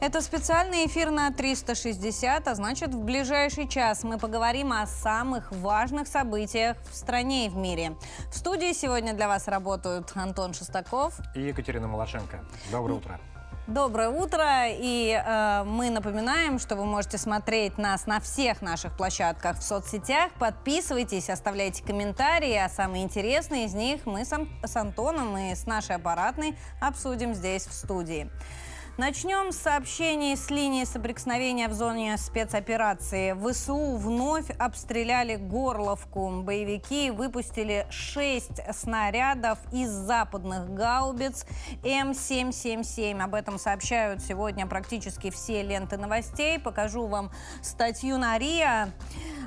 Это специальный эфир на 360, а значит в ближайший час мы поговорим о самых важных событиях в стране и в мире. В студии сегодня для вас работают Антон Шестаков и Екатерина Малашенко. Доброе утро. Доброе утро, и э, мы напоминаем, что вы можете смотреть нас на всех наших площадках в соцсетях. Подписывайтесь, оставляйте комментарии, а самые интересные из них мы с, с Антоном и с нашей аппаратной обсудим здесь в студии. Начнем с сообщений с линии соприкосновения в зоне спецоперации. ВСУ вновь обстреляли Горловку. Боевики выпустили шесть снарядов из западных гаубиц М777. Об этом сообщают сегодня практически все ленты новостей. Покажу вам статью на РИА.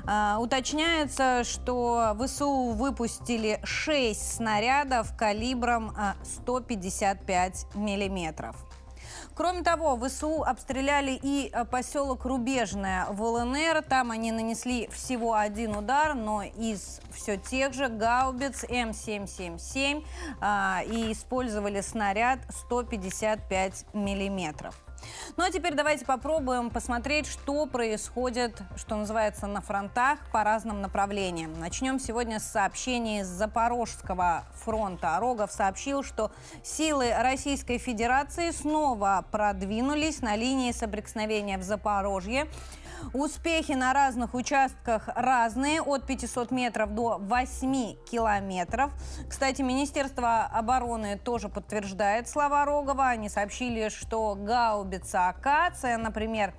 Uh, уточняется, что ВСУ выпустили 6 снарядов калибром uh, 155 миллиметров. Кроме того, ВСУ обстреляли и э, поселок Рубежное в ЛНР. Там они нанесли всего один удар, но из все тех же гаубиц М777 а, и использовали снаряд 155 миллиметров. Ну а теперь давайте попробуем посмотреть, что происходит, что называется, на фронтах по разным направлениям. Начнем сегодня с сообщений с Запорожского фронта. Рогов сообщил, что силы Российской Федерации снова продвинулись на линии соприкосновения в Запорожье. Успехи на разных участках разные, от 500 метров до 8 километров. Кстати, Министерство обороны тоже подтверждает слова Рогова. Они сообщили, что гаубица «Акация», например,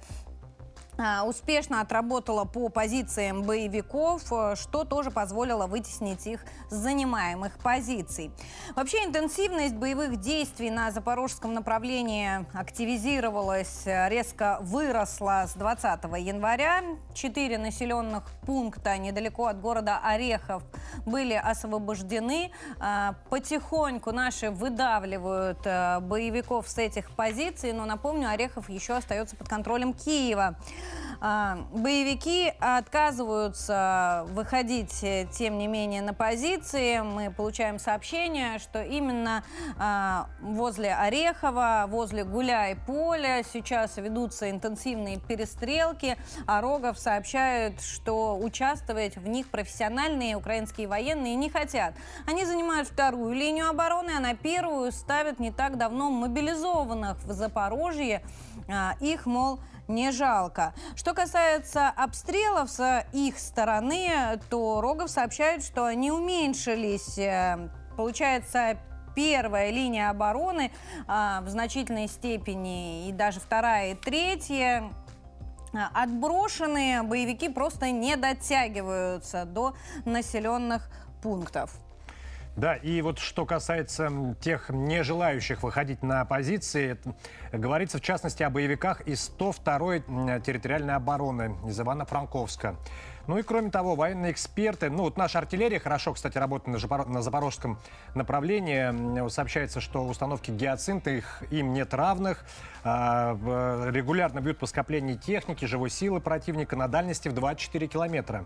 успешно отработала по позициям боевиков, э, что тоже позволило вытеснить их с занимаемых позиций. Вообще интенсивность боевых действий на запорожском направлении активизировалась, э, резко выросла с 20 января. Четыре населенных пункта недалеко от города Орехов были освобождены. А, потихоньку наши выдавливают э, боевиков с этих позиций, но напомню, Орехов еще остается под контролем Киева. А, боевики отказываются выходить, э, тем не менее, на позиции. Мы получаем сообщение, что именно а, возле Орехова, возле Гуляй-Поля сейчас ведутся интенсивные перестрелки. А Рогов сообщает, что участвовать в них профессиональные украинские военные не хотят. Они занимают вторую линию обороны, а на первую ставят не так давно мобилизованных в Запорожье. А, их, мол, не жалко. Что касается обстрелов с их стороны, то Рогов сообщает, что они уменьшились. Э, получается, первая линия обороны а, в значительной степени, и даже вторая и третья, отброшенные боевики просто не дотягиваются до населенных пунктов. Да, и вот что касается тех не желающих выходить на позиции, говорится в частности о боевиках из 102-й территориальной обороны из Ивано-Франковска. Ну и кроме того, военные эксперты, ну вот наша артиллерия хорошо, кстати, работает на, на запорожском направлении. Сообщается, что установки гиацинта, их, им нет равных. А, регулярно бьют по скоплению техники, живой силы противника на дальности в 24 километра.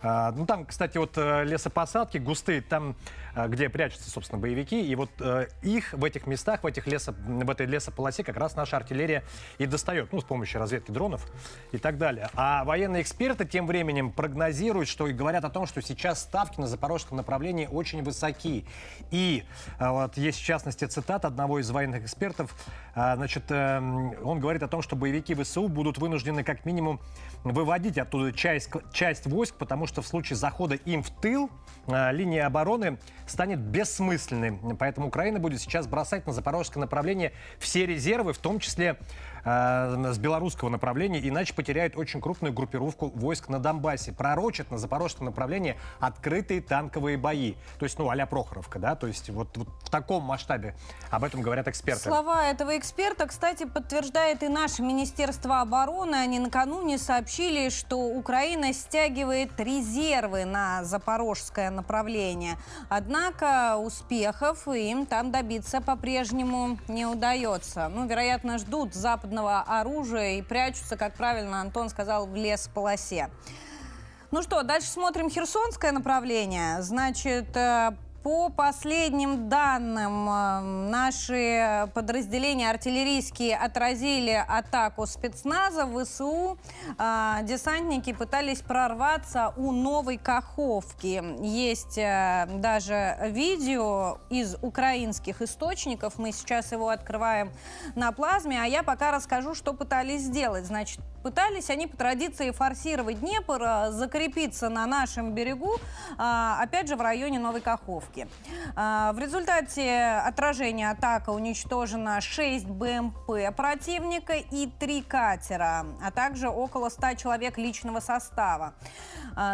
А, ну, там, кстати, вот э, лесопосадки густые, там, э, где прячутся, собственно, боевики, и вот э, их в этих местах, в, этих лесо, в этой лесополосе как раз наша артиллерия и достает, ну, с помощью разведки дронов и так далее. А военные эксперты тем временем прогнозируют, что и говорят о том, что сейчас ставки на запорожском направлении очень высоки. И вот есть, в частности, цитат одного из военных экспертов, значит, он говорит о том, что боевики ВСУ будут вынуждены как минимум выводить оттуда часть, часть войск, потому что в случае захода им в тыл э, линия обороны станет бессмысленной. Поэтому Украина будет сейчас бросать на запорожское направление все резервы, в том числе э, с белорусского направления, иначе потеряет очень крупную группировку войск на Донбассе. Пророчат на запорожском направлении открытые танковые бои. То есть, ну, а Прохоровка, да, то есть вот, вот в таком масштабе об этом говорят эксперты. Слова этого эксперта, кстати, подтверждает и наше Министерство обороны. Они накануне сообщили, что Украина стягивает резервы на запорожское направление. Однако успехов им там добиться по-прежнему не удается. Ну, вероятно, ждут западного западного оружия и прячутся, как правильно Антон сказал, в лес-полосе. Ну что, дальше смотрим Херсонское направление. Значит, э, По последним данным, э, наши подразделения артиллерийские отразили атаку спецназа в ВСУ. Э, десантники пытались прорваться у Новой Каховки. Есть э, даже видео из украинских источников. Мы сейчас его открываем на плазме, а я пока расскажу, что пытались сделать. Значит, Пытались они по традиции форсировать Днепр, э, закрепиться на нашем берегу, э, опять же, в районе Новой Каховки. Э, в результате отражения атака уничтожено 6 БМП противника и 3 катера, а также около 100 человек личного состава.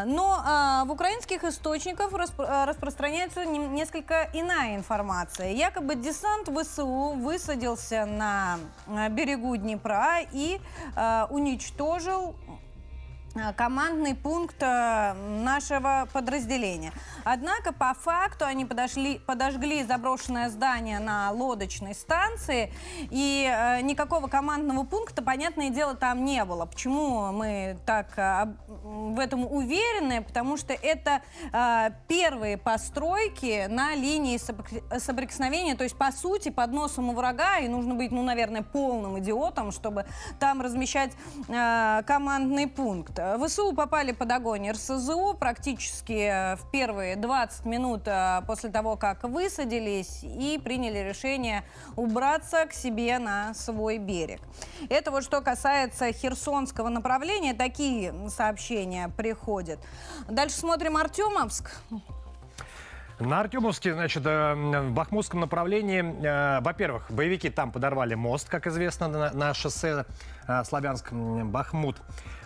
Но в украинских источниках распространяется несколько иная информация. Якобы десант ВСУ высадился на берегу Днепра и уничтожил уничтожил командный пункт э, нашего подразделения. Однако, по факту, они подошли, подожгли заброшенное здание на лодочной станции, и э, никакого командного пункта, понятное дело, там не было. Почему мы так э, в этом уверены? Потому что это э, первые постройки на линии соприкосновения, то есть, по сути, под носом у врага, и нужно быть, ну, наверное, полным идиотом, чтобы там размещать э, командный пункт. ВСУ попали под огонь РСЗО практически в первые 20 минут э, после того, как высадились и приняли решение убраться к себе на свой берег. Это вот что касается Херсонского направления. Такие сообщения приходят. Дальше смотрим Артемовск. На Артемовске, значит, э, в Бахмутском направлении, э, во-первых, боевики там подорвали мост, как известно, на шоссе Славянск-Бахмут.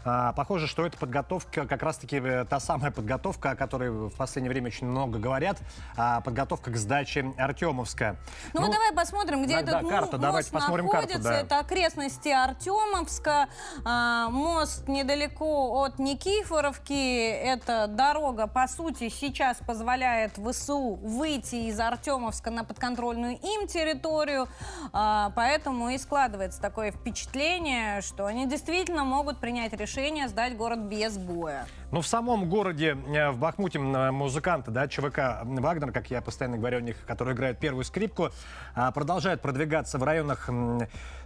А, похоже, что это подготовка, как раз-таки э, та самая подготовка, о которой в последнее время очень много говорят, а, подготовка к сдаче Артемовска. Ну, ну вот давай посмотрим, где да, этот да, карта, мост давайте посмотрим находится. Карту, да. Это окрестности Артемовска, а, мост недалеко от Никифоровки. Это дорога, по сути, сейчас позволяет ВСУ выйти из Артемовска на подконтрольную им территорию, поэтому и складывается такое впечатление, что они действительно могут принять решение решение сдать город без боя. Ну, в самом городе, э, в Бахмуте, музыканты, да, ЧВК «Вагнер», как я постоянно говорю о них, которые играют первую скрипку, а, продолжают продвигаться в районах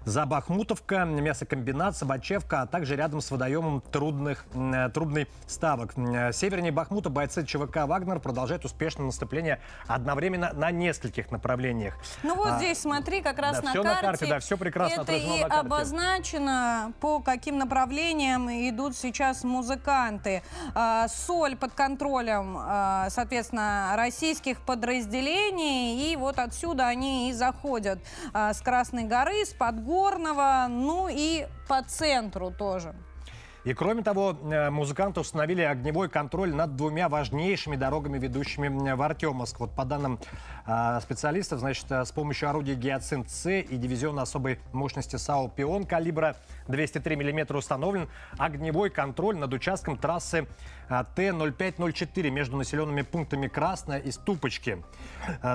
Забахмутовка, мясокомбинат, Собачевка, а также рядом с водоемом трудных, э, трудный ставок. Севернее Бахмута бойцы ЧВК «Вагнер» продолжают успешное наступление одновременно на нескольких направлениях. Ну вот а, здесь смотри, как раз да, на, все карте. на карте. Да, все прекрасно Это и обозначено, по каким направлениям идут сейчас музыканты. А, соль под контролем, а, соответственно, российских подразделений. И вот отсюда они и заходят с Красной горы, с Подгорья Горного, ну и по центру тоже. И кроме того, э, музыканты установили огневой контроль над двумя важнейшими дорогами, ведущими в Артемовск. Вот по данным э, специалистов, значит, э, с помощью орудия «Гиацинт-С» и дивизиона особой мощности САУ «Пион» калибра 203 мм установлен огневой контроль над участком трассы Т-0504 между населенными пунктами Красная и Ступочки.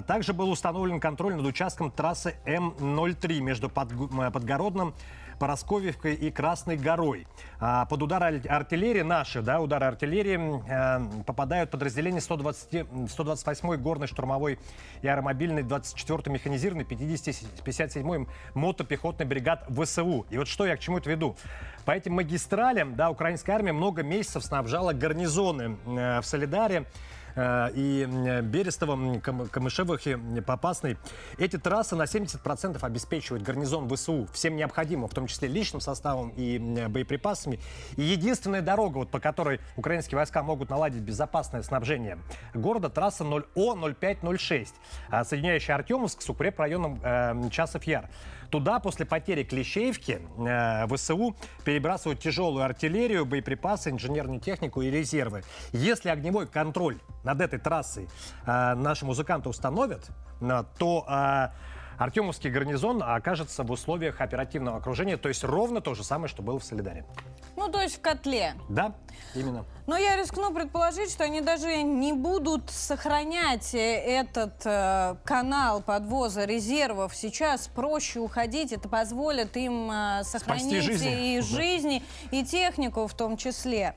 Также был установлен контроль над участком трассы М-03 между Подгородным Поросковьевкой и Красной горой. А, под удар артиллерии наши, да, удары артиллерии э, попадают подразделения 120, 128-й горной штурмовой и аэромобильной 24-й механизированной 57-й мотопехотной бригад ВСУ. И вот что я к чему это веду. По этим магистралям, да, украинская армия много месяцев снабжала гарнизоны э, в Солидаре. Э, и Берестовом, Камышевых и Попасной. Эти трассы на 70% обеспечивают гарнизон ВСУ всем необходимым, в том числе личным составом и боеприпасами. И единственная дорога, вот, по которой украинские войска могут наладить безопасное снабжение города, трасса 0О-0506, а, соединяющая Артемовск с укрепрайоном э, Часов Яр. Туда после потери Клещеевки э, ВСУ перебрасывают тяжелую артиллерию, боеприпасы, инженерную технику и резервы. Если огневой контроль над этой трассой э, наши музыканты установят, э, то... Э, Артемовский гарнизон окажется в условиях оперативного окружения, то есть ровно то же самое, что было в Солидаре. Ну, то есть в котле. Да, именно. Но я рискну предположить, что они даже не будут сохранять этот э, канал подвоза резервов. Сейчас проще уходить, это позволит им э, сохранить жизни. и жизни, и технику в том числе.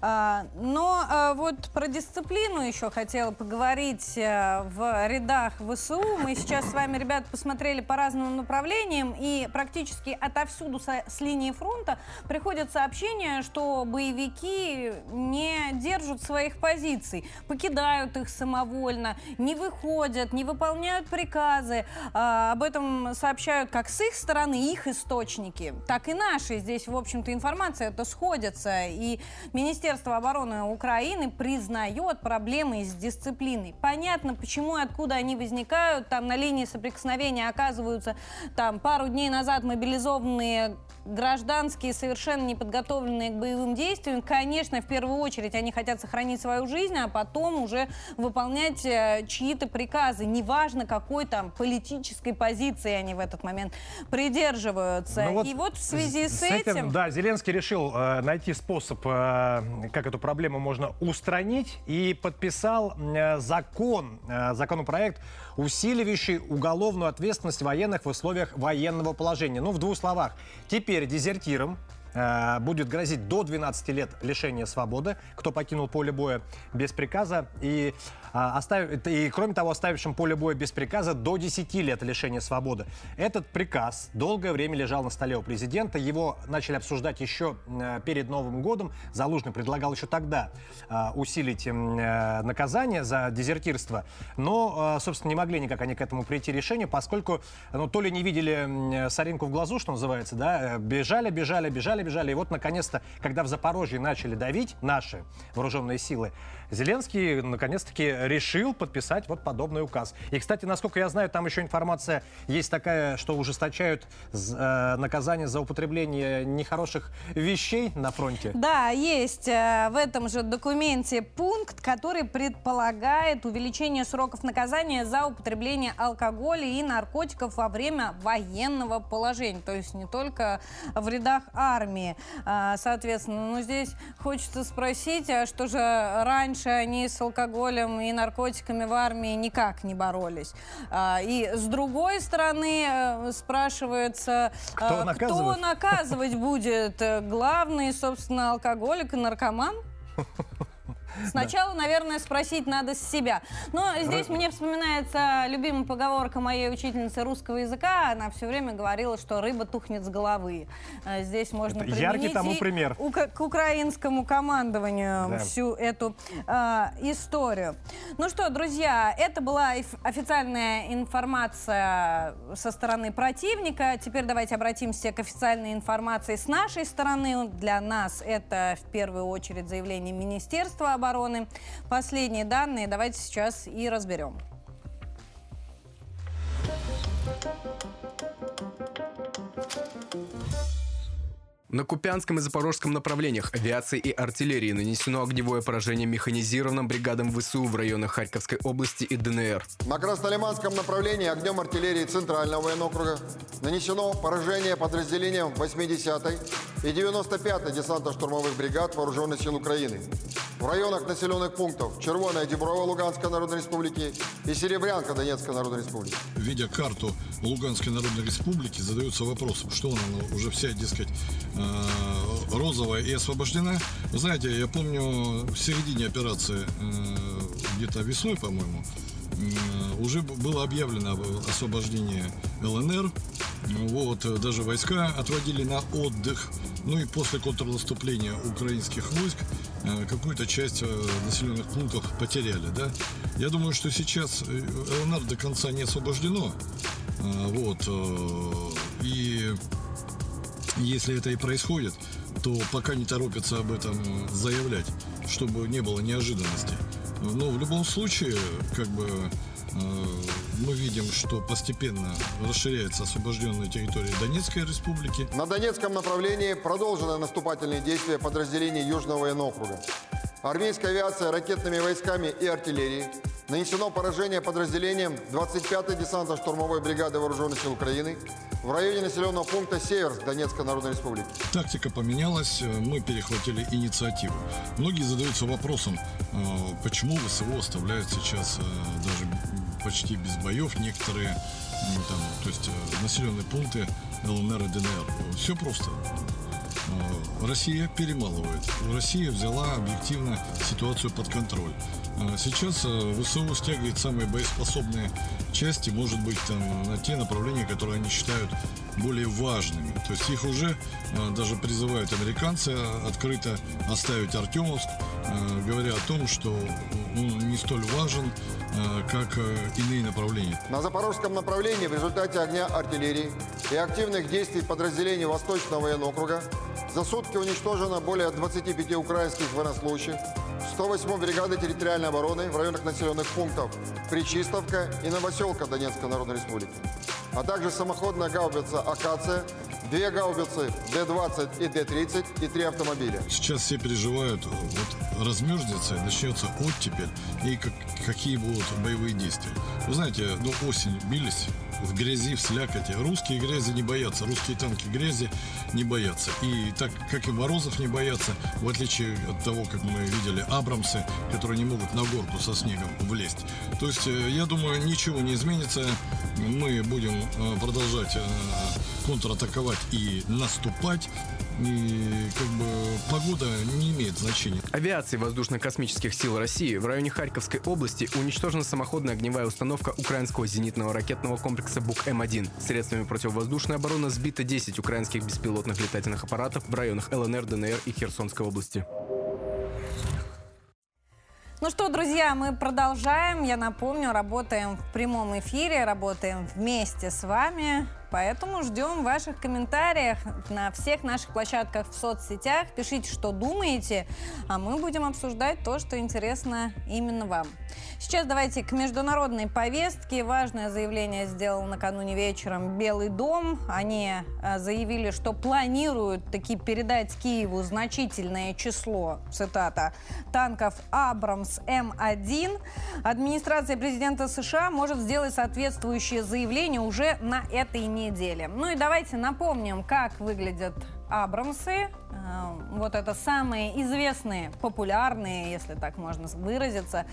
А, но а, вот про дисциплину еще хотела поговорить э, в рядах ВСУ. Мы сейчас с вами, ребят, посмотрели по разным направлениям, и практически отовсюду с линии фронта приходят сообщения, что боевики не держат своих позиций, покидают их самовольно, не выходят, не выполняют приказы. А, об этом сообщают как с их стороны их источники, так и наши. Здесь, в общем-то, информация это сходится. И Министерство обороны Украины признает проблемы с дисциплиной. Понятно, почему и откуда они возникают. Там на линии соприкосновения оказываются там пару дней назад мобилизованные гражданские, совершенно неподготовленные к боевым действиям, конечно, в первую очередь они хотят сохранить свою жизнь, а потом уже выполнять э, чьи-то приказы. Неважно, какой там политической позиции они в этот момент придерживаются. Ну вот И вот в связи с, с этим... этим... Да, Зеленский решил э, найти способ, э, как эту проблему можно устранить, и подписал э, закон, э, законопроект, усиливающий уголовную ответственность военных в условиях военного положения. Ну, в двух словах. Теперь дезертирам э, будет грозить до 12 лет лишения свободы, кто покинул поле боя без приказа. И оставив, и, кроме того, оставившим поле боя без приказа до 10 лет лишения свободы. Этот приказ долгое время лежал на столе у президента. Его начали обсуждать еще э, перед Новым годом. Залужный предлагал еще тогда а, усилить э, наказание за дезертирство. Но, э, собственно, не могли никак они к этому прийти решению, поскольку ну, то ли не видели соринку в глазу, что называется, да, бежали, бежали, бежали, бежали. И вот, наконец-то, когда в Запорожье начали давить наши вооруженные силы, Зеленский, наконец-таки, решил подписать вот подобный указ. И, кстати, насколько я знаю, там еще информация есть такая, что ужесточают э, наказание за употребление нехороших вещей на фронте. Да, есть э, в этом же документе пункт, который предполагает увеличение сроков наказания за употребление алкоголя и наркотиков во время военного положения. То есть не только в рядах армии. Э, соответственно, ну здесь хочется спросить, а что же раньше раньше они с алкоголем и наркотиками в армии никак не боролись. А, и с другой стороны э, спрашивается, кто, а, кто наказывать будет главный, собственно, алкоголик и наркоман? Сначала, да. наверное, спросить надо с себя. Но здесь Р... мне вспоминается любимая поговорка моей учительницы русского языка. Она все время говорила, что рыба тухнет с головы. А здесь можно Это яркий тому пример. к украинскому командованию да. всю эту э, историю. Ну что, друзья, это была официальная информация со стороны противника. Теперь давайте обратимся к официальной информации с нашей стороны. Для нас это в первую очередь заявление Министерства обороны обороны. Последние данные давайте сейчас и разберем. На Купянском и Запорожском направлениях авиации и артиллерии нанесено огневое поражение механизированным бригадам ВСУ в районах Харьковской области и ДНР. На Краснолиманском направлении огнем артиллерии Центрального военного округа нанесено поражение подразделениям 80-й и 95-й десантно-штурмовых бригад Вооруженных сил Украины районах населенных пунктов Червоная Деброва Луганской Народной Республики и Серебрянка Донецкой Народной Республики. Видя карту Луганской Народной Республики, задается вопросом, что она ну, уже вся, дескать, э, розовая и освобождена. Вы знаете, я помню в середине операции, э, где-то весной, по-моему, уже было объявлено освобождение ЛНР. Вот, даже войска отводили на отдых. Ну и после контрнаступления украинских войск Э, какую-то часть э, населенных пунктов потеряли, да. Я думаю, что сейчас э, ЛНР до конца не освобождено, вот, и если это и происходит, то пока не торопятся об этом заявлять, чтобы не было неожиданностей. Но в любом случае, как бы, мы видим, что постепенно расширяется освобожденная территория Донецкой республики. На Донецком направлении продолжены наступательные действия подразделений Южного военного округа. Армейская авиация ракетными войсками и артиллерией нанесено поражение подразделениям 25-й десантно-штурмовой бригады Вооруженных сил Украины в районе населенного пункта Северск Донецкой Народной Республики. Тактика поменялась, мы перехватили инициативу. Многие задаются вопросом, э, почему ВСУ оставляют сейчас э, даже почти без боев некоторые там, то есть э, населенные пункты ЛНР и ДНР. Все просто. Э, Россия перемалывает. Россия взяла объективно ситуацию под контроль. Э, Сейчас э, ВСУ стягивает самые боеспособные части, может быть, там, на те направления, которые они считают более важными. То есть их уже даже призывают американцы открыто оставить Артемовск, говоря о том, что он не столь важен, как иные направления. На Запорожском направлении в результате огня артиллерии и активных действий подразделений Восточного военного округа за сутки уничтожено более 25 украинских военнослужащих, 108 бригады территориальной обороны в районах населенных пунктов Причистовка и Новоселка Донецкой Народной Республики, а также самоходная гаубица «Акация», две гаубицы Д-20 и Д-30 и три автомобиля. Сейчас все переживают, вот размерзнется, начнется оттепель, и как, какие будут боевые действия. Вы знаете, ну осень бились в грязи, в слякоти. Русские грязи не боятся, русские танки грязи не боятся. И так, как и морозов не боятся, в отличие от того, как мы видели Абрамсы, которые не могут на горку со снегом влезть. То есть, э, я думаю, ничего не изменится. Мы будем э, продолжать э, контратаковать и наступать. И как бы погода не имеет значения. Авиации воздушно-космических сил России в районе Харьковской области уничтожена самоходная огневая установка украинского зенитного ракетного комплекса БУК-М1. Средствами противовоздушной обороны сбито 10 украинских беспилотных летательных аппаратов в районах ЛНР, ДНР и Херсонской области. Ну что, друзья, мы продолжаем. Я напомню, работаем в прямом эфире, работаем вместе с вами. Поэтому ждем ваших комментариев на всех наших площадках в соцсетях. Пишите, что думаете, а мы будем обсуждать то, что интересно именно вам. Сейчас давайте к международной повестке. Важное заявление сделал накануне вечером Белый дом. Они э, заявили, что планируют таки передать Киеву значительное число, цитата, танков Абрамс М1. Администрация президента США может сделать соответствующее заявление уже на этой неделе. Ну и давайте напомним, как выглядят Абрамсы. Э, Вот это самые известные, популярные, если так можно выразиться,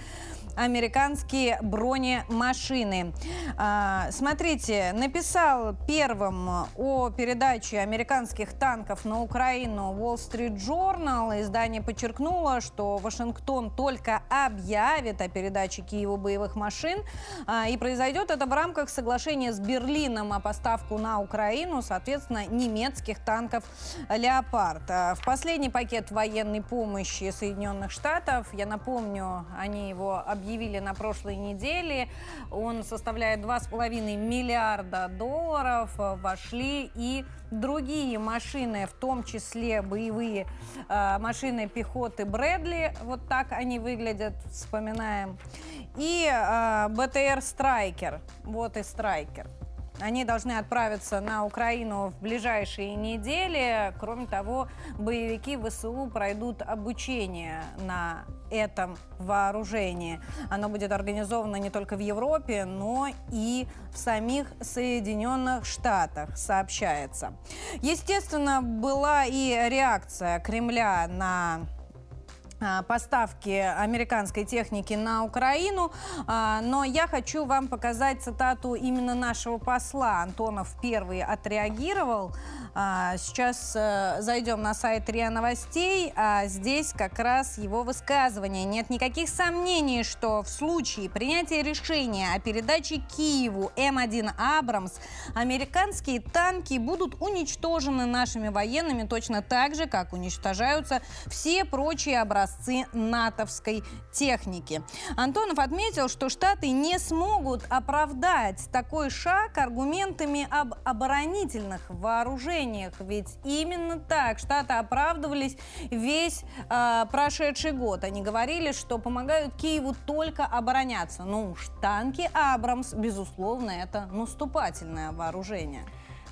американские бронемашины. А, Смотрите, написал первым о передаче американских танков на Украину Wall Street Journal. Издание подчеркнуло, что Вашингтон только объявит о передаче Киеву боевых машин. А, И произойдет это в рамках соглашения с Берлином о поставку на Украину, соответственно, немецких танков «Леопард». А, В последний пакет военной помощи Соединенных Штатов, я напомню, они его объявили на прошлой неделе, он составляет 2,5 миллиарда долларов, вошли и другие машины, в том числе боевые э, машины пехоты Брэдли, вот так они выглядят, вспоминаем, и э, БТР Страйкер, вот и Страйкер. Они должны отправиться на Украину в ближайшие недели. Кроме того, боевики ВСУ пройдут обучение на этом вооружении. Оно будет организовано не только в Европе, но и в самих Соединенных Штатах, сообщается. Естественно, была и реакция Кремля на поставки американской техники на Украину. А, Но я хочу вам показать цитату именно нашего посла. Антонов первый отреагировал. А, Сейчас э, зайдем на сайт РИА Новостей, а здесь как раз его высказывание. Нет никаких сомнений, что в случае принятия решения о передаче Киеву М1 «Абрамс» американские танки будут уничтожены нашими военными точно так же, как уничтожаются все прочие образцы натовской техники. Антонов отметил, что Штаты не смогут оправдать такой шаг аргументами об оборонительных вооружениях. Ведь именно так Штаты оправдывались весь э, прошедший год. Они говорили, что помогают Киеву только обороняться. Ну уж танки «Абрамс», безусловно, это наступательное вооружение.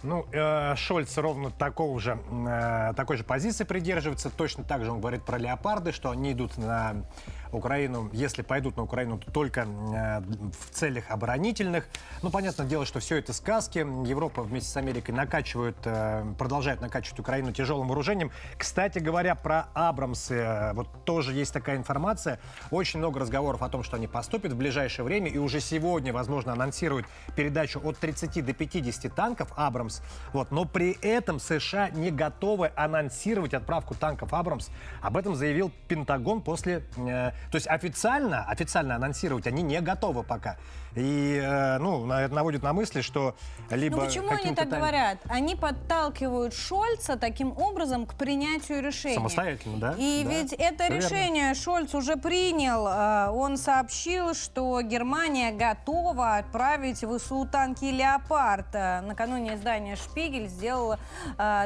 Ну, э, Шольц ровно такого же, э, такой же позиции придерживается. Точно так же он говорит про леопарды, что они идут на Украину, если пойдут на Украину, то только э, в целях оборонительных. Ну, понятное дело, что все это сказки. Европа вместе с Америкой накачивают, э, продолжает накачивать Украину тяжелым вооружением. Кстати говоря, про Абрамсы, э, вот тоже есть такая информация. Очень много разговоров о том, что они поступят в ближайшее время, и уже сегодня, возможно, анонсируют передачу от 30 до 50 танков Абрамс. Вот. Но при этом США не готовы анонсировать отправку танков Абрамс. Об этом заявил Пентагон после... Э, то есть официально, официально анонсировать они не готовы пока. И, э, ну, наводит на мысли, что либо... Ну почему они так там... говорят? Они подталкивают Шольца таким образом к принятию решения. Самостоятельно, да? И да. ведь это Все решение верно. Шольц уже принял. Э, он сообщил, что Германия готова отправить в ВСУ танки «Леопард». Э, накануне издание «Шпигель» сделало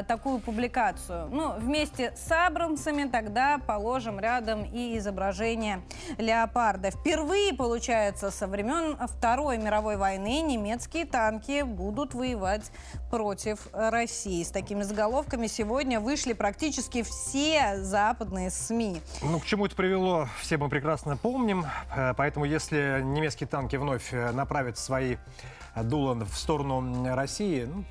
такую публикацию. Ну, вместе с Абрамсами тогда положим рядом и изображение «Леопарда». Впервые, получается, со времен Второй мировой войны немецкие танки будут воевать против России. С такими заголовками сегодня вышли практически все западные СМИ. Ну, к чему это привело, все мы прекрасно помним. Э, поэтому, если немецкие танки вновь э, направят свои дула в сторону России, ну,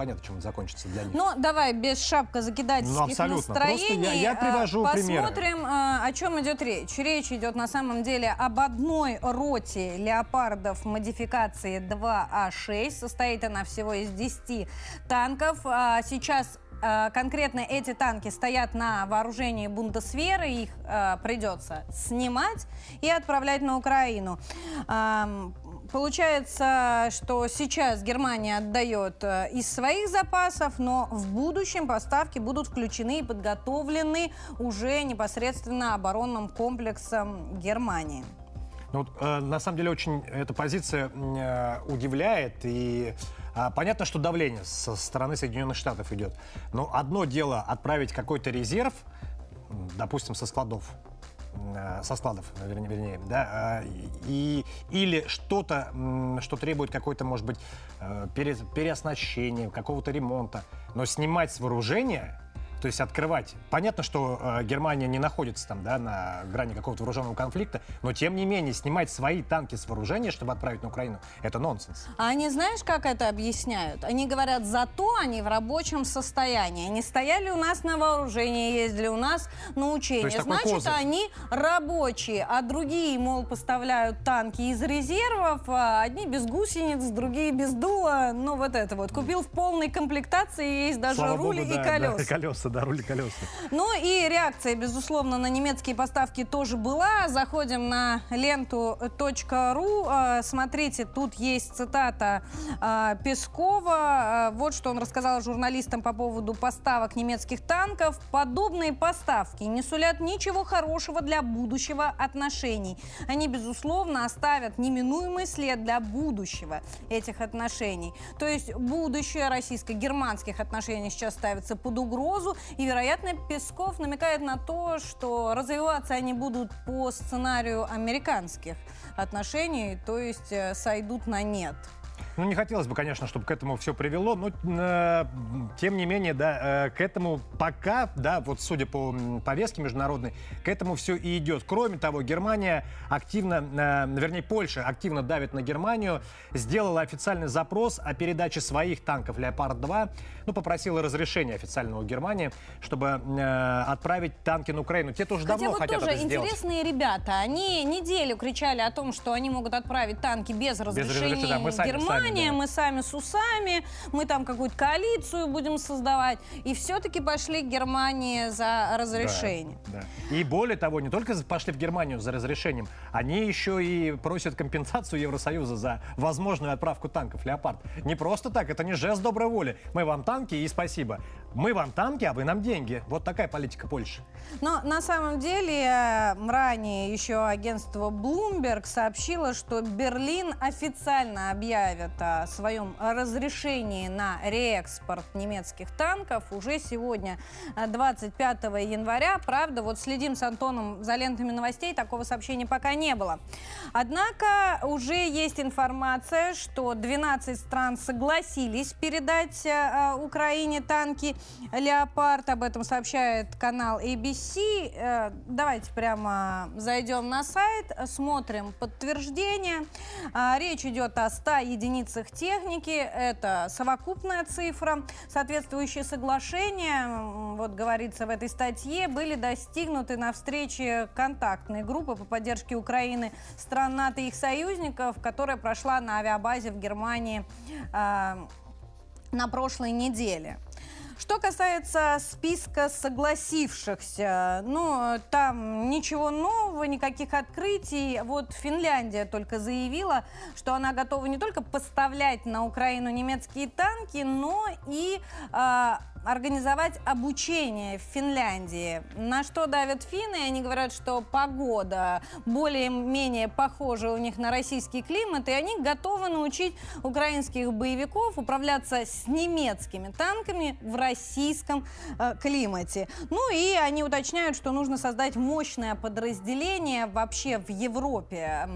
понятно, чем это закончится для них. Ну, давай без шапка закидательских ну, абсолютно. настроений. Просто я, я привожу Посмотрим, примеры. Посмотрим, а, о чем идет речь. Речь идет на самом деле об одной роте леопардов модификации 2А6. Состоит она всего из 10 танков. А, сейчас а, конкретно эти танки стоят на вооружении Бундесверы, их э, придется снимать и отправлять на Украину. Э, Получается, что сейчас Германия отдает э, из своих запасов, но в будущем поставки будут включены и подготовлены уже непосредственно оборонным комплексом Германии. Ну, э, на самом деле очень эта позиция э, удивляет и э, понятно, что давление со стороны Соединенных Штатов идет. Но одно дело отправить какой-то резерв, допустим, со складов со складов, вернее, да, э, и, или что-то, что требует какой-то, может быть, э, переоснащения, какого-то ремонта, но снимать с вооружения то есть открывать. Понятно, что э, Германия не находится там, да, на грани какого-то вооруженного конфликта, но тем не менее снимать свои танки с вооружения, чтобы отправить на Украину, это нонсенс. А они знаешь, как это объясняют? Они говорят, зато они в рабочем состоянии. Они стояли у нас на вооружении, ездили у нас на учения. Значит, козырь. они рабочие, а другие, мол, поставляют танки из резервов, а одни без гусениц, другие без дула. Ну, вот это вот. Купил в полной комплектации, есть даже Слава рули Богу, и да, колеса. Да, колеса да, рули колеса. Ну и реакция, безусловно, на немецкие поставки тоже была. Заходим на ленту.ру. А, смотрите, тут есть цитата а, Пескова. А, вот что он рассказал журналистам по поводу поставок немецких танков. Подобные поставки не сулят ничего хорошего для будущего отношений. Они, безусловно, оставят неминуемый след для будущего этих отношений. То есть будущее российско-германских отношений сейчас ставится под угрозу. И, вероятно, Песков намекает на то, что развиваться они будут по сценарию американских отношений, то есть э, сойдут на нет. Ну, не хотелось бы, конечно, чтобы к этому все привело, но э, тем не менее, да, э, к этому пока, да, вот судя по повестке международной, к этому все и идет. Кроме того, Германия активно, э, вернее, Польша активно давит на Германию, сделала официальный запрос о передаче своих танков «Леопард-2», ну, попросила разрешения официального Германии, чтобы э, отправить танки на Украину. Те тоже Хотя давно вот хотят тоже это сделать. интересные ребята, они неделю кричали о том, что они могут отправить танки без разрешения, без разрешения да, мы сами, Германии, сами, да. мы сами с усами, мы там какую-то коалицию будем создавать. И все-таки пошли к Германии за разрешение. Да, да. И более того, не только пошли в Германию за разрешением, они еще и просят компенсацию Евросоюза за возможную отправку танков «Леопард». Не просто так, это не жест доброй воли. Мы вам танки и спасибо. Мы вам танки, а вы нам деньги. Вот такая политика Польши. Но на самом деле ранее еще агентство Bloomberg сообщило, что Берлин официально объявит о своем разрешении на реэкспорт немецких танков уже сегодня, 25 января. Правда, вот следим с Антоном за лентами новостей, такого сообщения пока не было. Однако уже есть информация, что 12 стран согласились передать э, Украине танки «Леопард». Об этом сообщает канал ABC. Э, давайте прямо зайдем на сайт, смотрим подтверждение. А, речь идет о 100 единицах техники. Это совокупная цифра. Соответствующие соглашения, вот говорится в этой статье, были достигнуты на встрече контактной группы по поддержке Украины стран НАТО и их союзников, которая прошла на авиабазе в Германии э, на прошлой неделе. Что касается списка согласившихся, ну, там ничего нового, никаких открытий. Вот Финляндия только заявила, что она готова не только поставлять на Украину немецкие танки, но и э, организовать обучение в Финляндии. На что давят финны? Они говорят, что погода более-менее похожа у них на российский климат, и они готовы научить украинских боевиков управляться с немецкими танками в российском э, климате. Ну и они уточняют, что нужно создать мощное подразделение вообще в Европе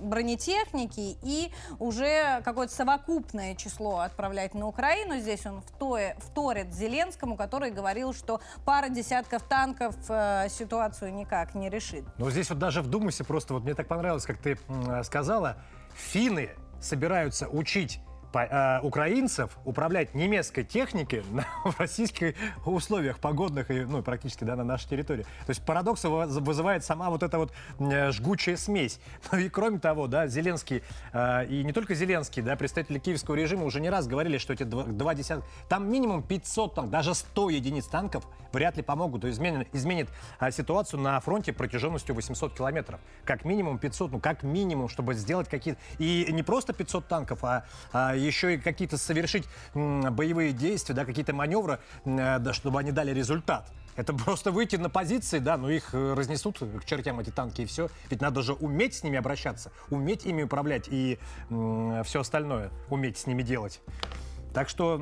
бронетехники и уже какое-то совокупное число отправлять на Украину. Здесь он вторит, вторит Зеленскому, который говорил, что пара десятков танков э, ситуацию никак не решит. Но здесь вот даже вдумайся просто, вот мне так понравилось, как ты э, сказала, финны собираются учить э, украинцев управлять немецкой техникой на, в российских условиях погодных и ну, практически да, на нашей территории. То есть парадокс вызывает сама вот эта вот э, жгучая смесь. Ну и кроме того, да, Зеленский, э, и не только Зеленский, да, представители киевского режима уже не раз говорили, что эти два, два десятка, там минимум 500 танков, даже 100 единиц танков вряд ли помогут, то изменит, изменит а, ситуацию на фронте протяженностью 800 километров. Как минимум 500, ну как минимум, чтобы сделать какие-то... И не просто 500 танков, а, а еще и какие-то совершить боевые действия, да, какие-то маневры, э, да, чтобы они дали результат. Это просто выйти на позиции, да, но их э, разнесут к чертям эти танки и все. Ведь надо же уметь с ними обращаться, уметь ими управлять и все остальное уметь с ними делать. Так что...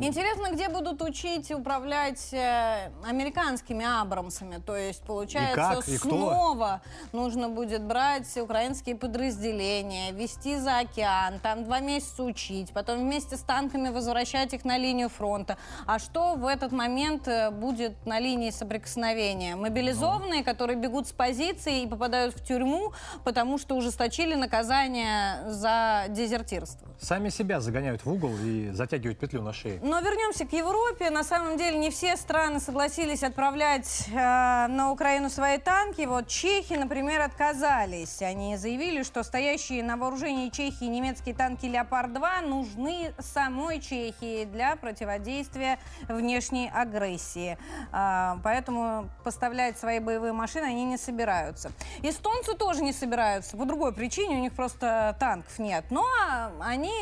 Интересно, где будут учить управлять э, американскими Абрамсами. То есть, получается, и как? И снова кто? нужно будет брать украинские подразделения, вести за океан, там два месяца учить, потом вместе с танками возвращать их на линию фронта. А что в этот момент э, будет на линии соприкосновения? Мобилизованные, ну. которые бегут с позиции и попадают в тюрьму, потому что ужесточили наказание за дезертирство. Сами себя загоняют в угол и затягивают затягивать петлю на шее. Но вернемся к Европе. На самом деле не все страны согласились отправлять э, на Украину свои танки. Вот чехи, например, отказались. Они заявили, что стоящие на вооружении Чехии немецкие танки «Леопард-2» нужны самой Чехии для противодействия внешней агрессии. Э, поэтому поставлять свои боевые машины они не собираются. Эстонцы тоже не собираются. По другой причине, у них просто танков нет. Но они,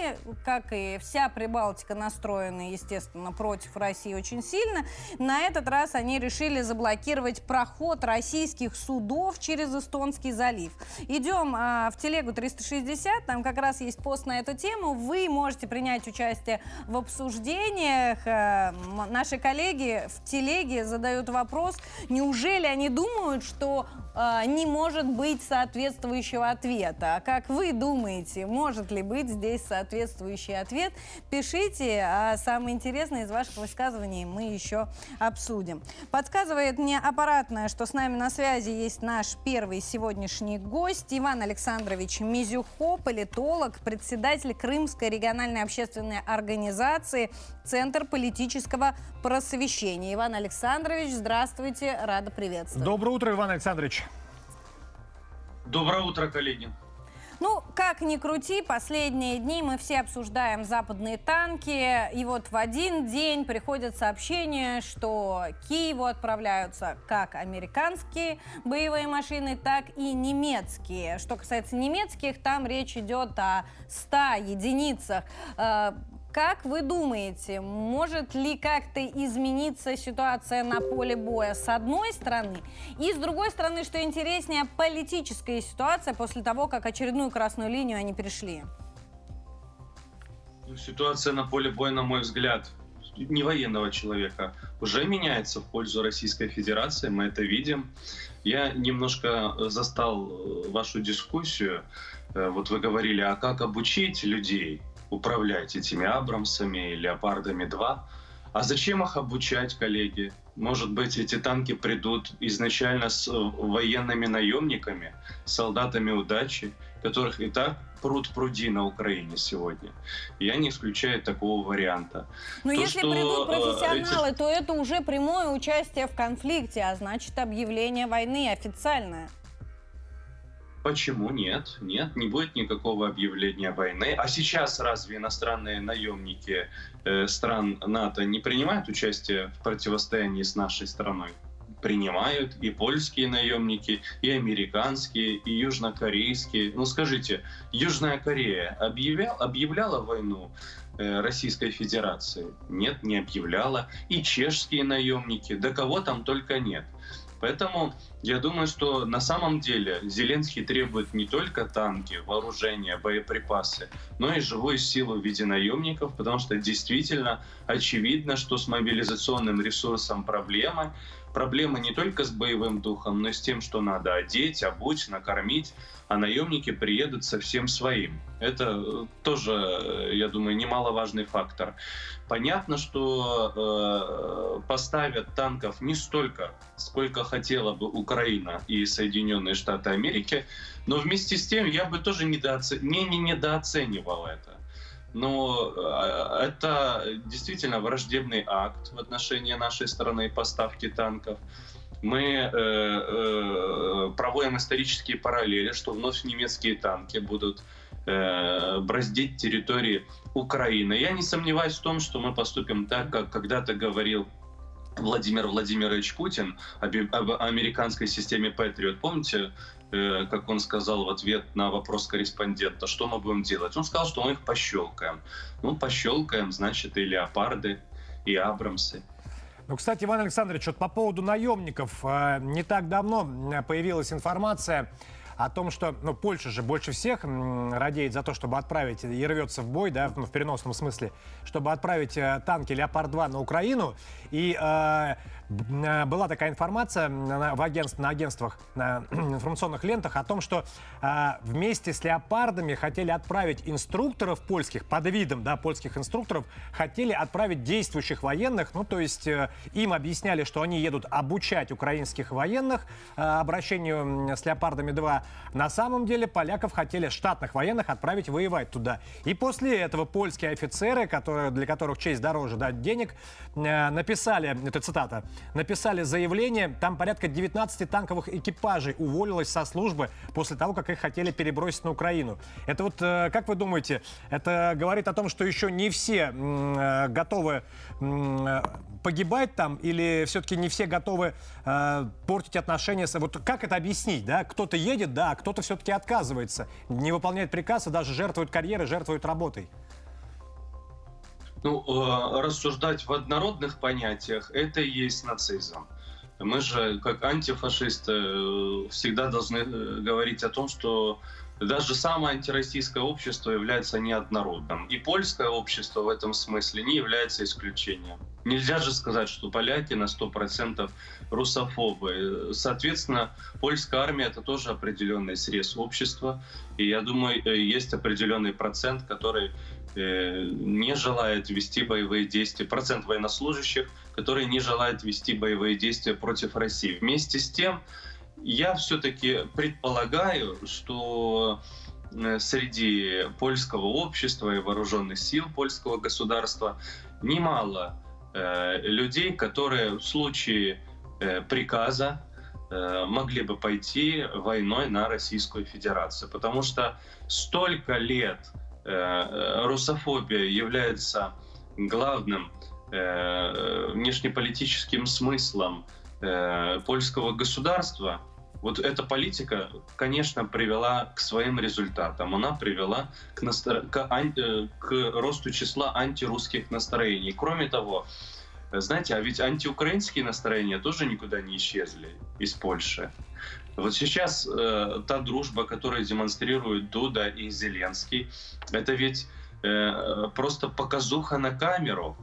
как и вся Прибалтика, Прибалтика настроены, естественно, против России очень сильно. На этот раз они решили заблокировать проход российских судов через Эстонский залив. Идем а, в телегу 360, там как раз есть пост на эту тему. Вы можете принять участие в обсуждениях. А, наши коллеги в телеге задают вопрос, неужели они думают, что а, не может быть соответствующего ответа. А как вы думаете, может ли быть здесь соответствующий ответ? Пишите, а самое интересное из ваших высказываний мы еще обсудим. Подсказывает мне аппаратное, что с нами на связи есть наш первый сегодняшний гость Иван Александрович Мизюхо, политолог, председатель Крымской региональной общественной организации Центр политического просвещения. Иван Александрович, здравствуйте, рада приветствовать. Доброе утро, Иван Александрович. Доброе утро, коллеги. Ну, как ни крути, последние дни мы все обсуждаем западные танки. И вот в один день приходят сообщения, что Киеву отправляются как американские боевые машины, так и немецкие. Что касается немецких, там речь идет о 100 единицах. Э, как вы думаете, может ли как-то измениться ситуация на поле боя с одной стороны? И с другой стороны, что интереснее, политическая ситуация после того, как очередную красную линию они перешли? Ну, ситуация на поле боя, на мой взгляд, не военного человека, уже меняется в пользу Российской Федерации, мы это видим. Я немножко застал э, вашу дискуссию. Э, вот вы говорили, а как обучить людей? Управлять этими Абрамсами, Леопардами 2. А зачем их обучать, коллеги? Может быть, эти танки придут изначально с военными наемниками, солдатами удачи, которых и так пруд пруди на Украине сегодня. Я не исключаю такого варианта. Но то, если что, придут э, профессионалы, эти... то это уже прямое участие в конфликте, а значит объявление войны официальное. Почему нет? Нет, не будет никакого объявления войны. А сейчас разве иностранные наемники э, стран НАТО не принимают участие в противостоянии с нашей страной? Принимают и польские наемники, и американские, и южнокорейские. Ну скажите, Южная Корея объявляла, объявляла войну э, Российской Федерации? Нет, не объявляла. И чешские наемники, да кого там только нет. Поэтому я думаю, что на самом деле Зеленский требует не только танки, вооружения, боеприпасы, но и живую силу в виде наемников, потому что действительно очевидно, что с мобилизационным ресурсом проблемы. Проблема не только с боевым духом, но и с тем, что надо одеть, обуть, накормить, а наемники приедут со всем своим. Это э, тоже, э, я думаю, немаловажный фактор. Понятно, что э, поставят танков не столько, сколько хотела бы Украина и Соединенные Штаты Америки, но вместе с тем я бы тоже недооце... не, не недооценивал это. Но э, это действительно враждебный акт в отношении нашей страны поставки танков мы э, э, проводим исторические параллели, что вновь немецкие танки будут э, браздить территории Украины. Я не сомневаюсь в том, что мы поступим так, как когда-то говорил Владимир Владимирович Путин об, об американской системе Patriot. Помните, э, как он сказал в ответ на вопрос корреспондента, что мы будем делать? Он сказал, что мы их пощелкаем. Ну, пощелкаем, значит, и леопарды, и абрамсы. Ну, кстати, Иван Александрович, вот по поводу наемников. Э, не так давно появилась информация о том, что ну, Польша же больше всех радеет за то, чтобы отправить и рвется в бой, да, ну, в переносном смысле, чтобы отправить э, танки «Леопард-2» на Украину. И э, Э, была такая информация в агентств, на агентствах, на информационных лентах о том, что э, вместе с леопардами хотели отправить инструкторов польских, под видом да, польских инструкторов, хотели отправить действующих военных, ну то есть э, им объясняли, что они едут обучать украинских военных э, обращению с леопардами 2. На самом деле поляков хотели штатных военных отправить воевать туда. И после этого польские офицеры, которые, для которых честь дороже дать денег, э, написали, это цитата, написали заявление, там порядка 19 танковых экипажей уволилось со службы после того, как их хотели перебросить на Украину. Это вот, э, как вы думаете, это говорит о том, что еще не все э, готовы э, погибать там, или все-таки не все готовы э, портить отношения с... Вот как это объяснить, да? Кто-то едет, да, а кто-то все-таки отказывается, не выполняет приказ и даже жертвует карьерой, жертвует работой. Ну, э, рассуждать в однородных понятиях – это и есть нацизм. Мы же, как антифашисты, э, всегда должны э, говорить о том, что даже самое антироссийское общество является неоднородным. И польское общество в этом смысле не является исключением. Нельзя же сказать, что поляки на 100% русофобы. Соответственно, польская армия — это тоже определенный срез общества. И я думаю, есть определенный процент, который не желает вести боевые действия, процент военнослужащих, которые не желают вести боевые действия против России. Вместе с тем, я все-таки предполагаю, что э, среди польского общества и вооруженных сил польского государства немало э, людей, которые в случае э, приказа э, могли бы пойти войной на Российскую Федерацию. Потому что столько лет Э, русофобия является главным э, внешнеполитическим смыслом э, польского государства, вот эта политика, конечно, привела к своим результатам. Она привела к, настро... к, ан... к росту числа антирусских настроений. Кроме того, знаете, а ведь антиукраинские настроения тоже никуда не исчезли из Польши. Вот сейчас э, та дружба, которую демонстрируют Дуда и Зеленский, это ведь э, просто показуха на камеру,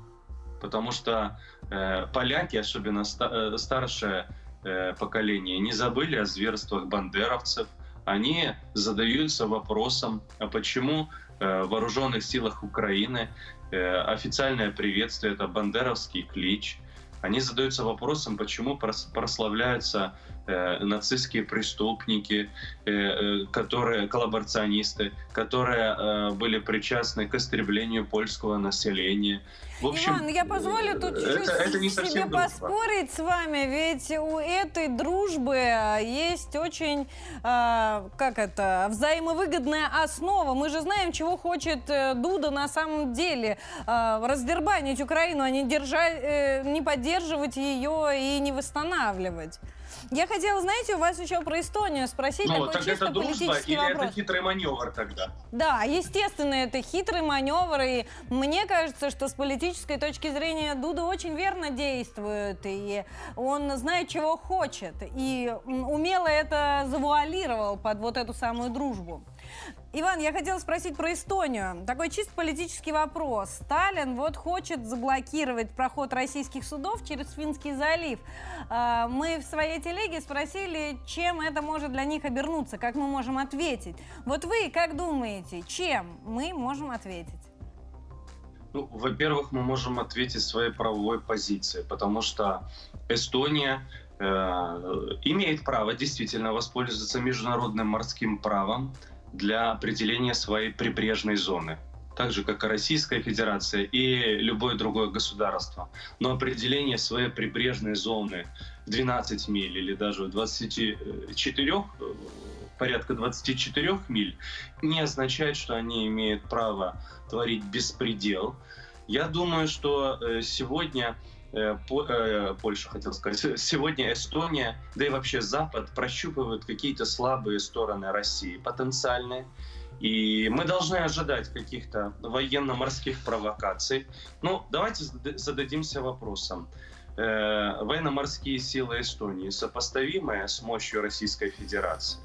потому что э, поляки, особенно ста- э, старшее э, поколение, не забыли о зверствах бандеровцев. Они задаются вопросом, а почему э, вооруженных силах Украины. Э, официальное приветствие – это бандеровский клич. Они задаются вопросом, почему прославляются э, нацистские преступники, э, э, которые коллаборационисты, которые э, были причастны к истреблению польского населения. В общем, Иван, я позволю тут чуть-чуть это, это не себе поспорить с вами, ведь у этой дружбы есть очень, э, как это, взаимовыгодная основа. Мы же знаем, чего хочет э, Дуда на самом деле. Э, раздербанить Украину, а не, держать, э, не поддерживать ее и не восстанавливать. Я хотела, знаете, у вас еще про Эстонию спросить. Ну, такой так чисто это дружба или вопрос. это хитрый маневр тогда? Да, естественно, это хитрый маневр. И мне кажется, что с политической точки зрения Дуда очень верно действует. И он знает, чего хочет. И умело это завуалировал под вот эту самую дружбу. Иван, я хотела спросить про Эстонию. Такой чисто политический вопрос. Сталин вот хочет заблокировать проход российских судов через Финский залив. А, мы в своей телеге спросили, чем это может для них обернуться, как мы можем ответить. Вот вы как думаете, чем мы можем ответить? Ну, во-первых, мы можем ответить своей правовой позицией, потому что Эстония э, имеет право действительно воспользоваться международным морским правом, для определения своей прибрежной зоны так же, как и Российская Федерация и любое другое государство. Но определение своей прибрежной зоны в 12 миль или даже в 24, порядка 24 миль, не означает, что они имеют право творить беспредел. Я думаю, что э, сегодня Э, э, Польша, хотел сказать, сегодня Эстония, да и вообще Запад прощупывают какие-то слабые стороны России, потенциальные. И мы должны ожидать каких-то военно-морских провокаций. Ну, давайте зададимся вопросом. Э, военно-морские силы Эстонии сопоставимые с мощью Российской Федерации?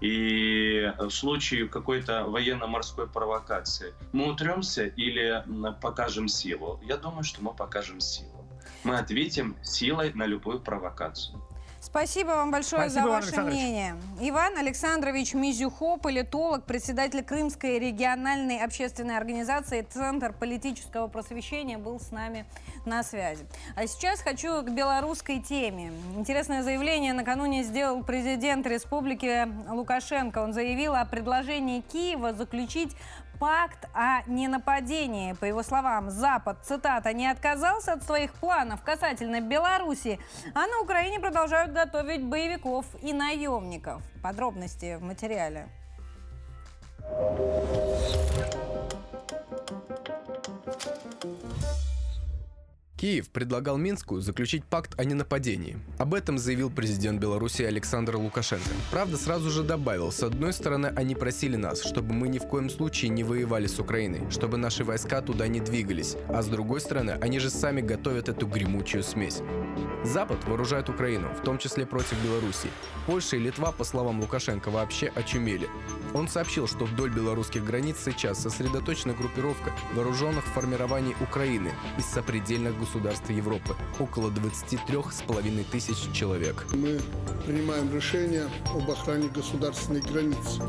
И в случае какой-то военно-морской провокации мы утремся или покажем силу? Я думаю, что мы покажем силу мы ответим силой на любую провокацию. Спасибо вам большое Спасибо, за ваше Иван мнение. Иван Александрович Мизюхо, политолог, председатель Крымской региональной общественной организации «Центр политического просвещения» был с нами на связи. А сейчас хочу к белорусской теме. Интересное заявление накануне сделал президент республики Лукашенко. Он заявил о предложении Киева заключить пакт о ненападении. По его словам, Запад, цитата, не отказался от своих планов касательно Беларуси, а на Украине продолжают готовить боевиков и наемников. Подробности в материале. Киев предлагал Минску заключить пакт о ненападении. Об этом заявил президент Беларуси Александр Лукашенко. Правда, сразу же добавил, с одной стороны, они просили нас, чтобы мы ни в коем случае не воевали с Украиной, чтобы наши войска туда не двигались, а с другой стороны, они же сами готовят эту гремучую смесь. Запад вооружает Украину, в том числе против Беларуси. Польша и Литва, по словам Лукашенко, вообще очумели. Он сообщил, что вдоль белорусских границ сейчас сосредоточена группировка вооруженных формирований Украины из сопредельных государств государств Европы. Около 23,5 тысяч человек. Мы принимаем решение об охране государственной границы.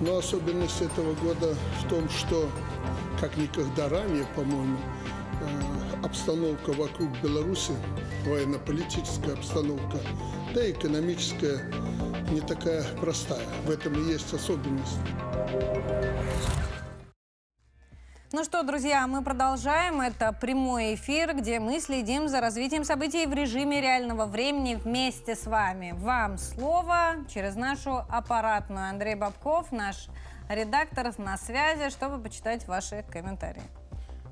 Но особенность этого года в том, что, как никогда ранее, по-моему, э, обстановка вокруг Беларуси, военно-политическая обстановка, да и экономическая, не такая простая. В этом и есть особенность. Ну что, друзья, мы продолжаем. Это прямой эфир, где мы следим за развитием событий в режиме реального времени вместе с вами. Вам слово через нашу аппаратную. Андрей Бабков, наш редактор, на связи, чтобы почитать ваши комментарии.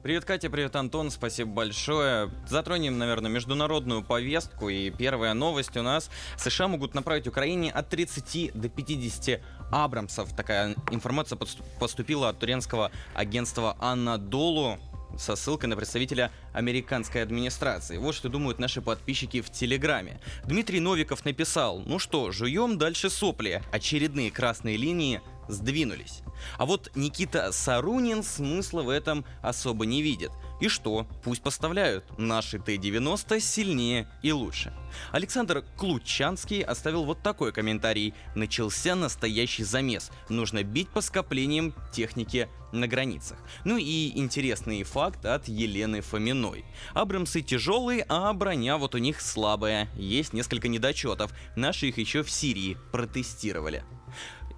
Привет, Катя, привет, Антон, спасибо большое. Затронем, наверное, международную повестку. И первая новость у нас. США могут направить Украине от 30 до 50 Абрамсов. Такая информация поступила от турецкого агентства Анадолу со ссылкой на представителя американской администрации. Вот что думают наши подписчики в Телеграме. Дмитрий Новиков написал, ну что, жуем дальше сопли. Очередные красные линии сдвинулись. А вот Никита Сарунин смысла в этом особо не видит. И что? Пусть поставляют. Наши Т-90 сильнее и лучше. Александр Клучанский оставил вот такой комментарий. Начался настоящий замес. Нужно бить по скоплениям техники на границах. Ну и интересный факт от Елены Фоминой. Абрамсы тяжелые, а броня вот у них слабая. Есть несколько недочетов. Наши их еще в Сирии протестировали.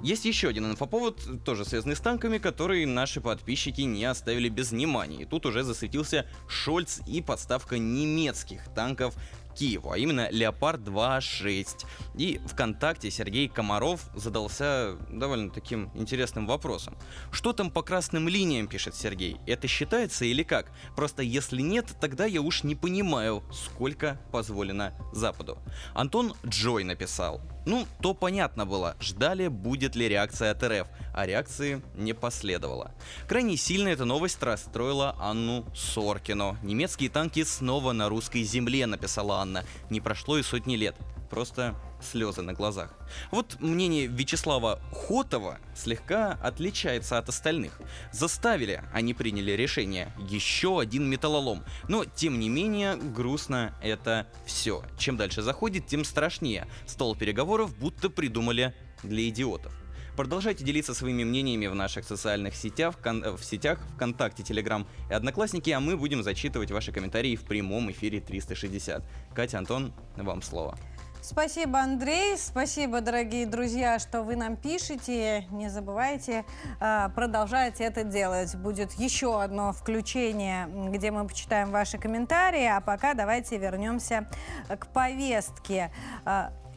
Есть еще один инфоповод, тоже связанный с танками, который наши подписчики не оставили без внимания. И тут уже засветился Шольц и подставка немецких танков Киеву, а именно Леопард 2.6. И ВКонтакте Сергей Комаров задался довольно таким интересным вопросом. Что там по красным линиям, пишет Сергей? Это считается или как? Просто если нет, тогда я уж не понимаю, сколько позволено Западу. Антон Джой написал. Ну, то понятно было, ждали, будет ли реакция от РФ, а реакции не последовало. Крайне сильно эта новость расстроила Анну Соркину. Немецкие танки снова на русской земле, написала Анна. Не прошло и сотни лет. Просто слезы на глазах. Вот мнение Вячеслава Хотова слегка отличается от остальных. Заставили, они приняли решение. Еще один металлолом. Но, тем не менее, грустно это все. Чем дальше заходит, тем страшнее. Стол переговоров будто придумали для идиотов. Продолжайте делиться своими мнениями в наших социальных сетях, в сетях ВКонтакте, Телеграм и Одноклассники, а мы будем зачитывать ваши комментарии в прямом эфире 360. Катя, Антон, вам слово. Спасибо, Андрей. Спасибо, дорогие друзья, что вы нам пишете. Не забывайте э, продолжать это делать. Будет еще одно включение, где мы почитаем ваши комментарии. А пока давайте вернемся к повестке.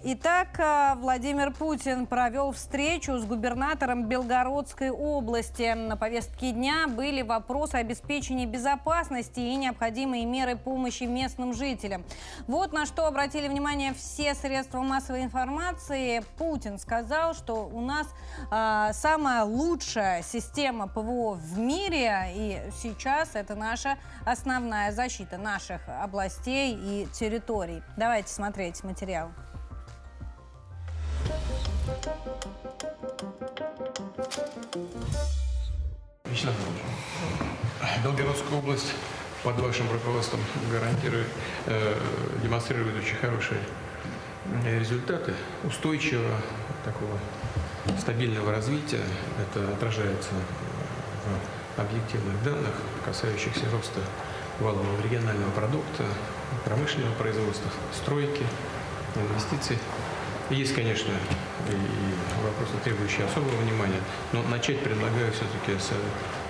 Итак, э, Владимир Путин провел встречу с губернатором Белгородской области. На повестке дня были вопросы обеспечения безопасности и необходимые меры помощи местным жителям. Вот на что обратили внимание все средства массовой информации. Путин сказал, что у нас э, самая лучшая система ПВО в мире, и сейчас это наша основная защита наших областей и территорий. Давайте смотреть материал. Вячеслав Белгородская область под вашим руководством гарантирует, э, демонстрирует очень хорошие результаты устойчивого такого стабильного развития. Это отражается в объективных данных, касающихся роста валового регионального продукта, промышленного производства, стройки, инвестиций. Есть, конечно, и вопросы, требующие особого внимания, но начать предлагаю все-таки с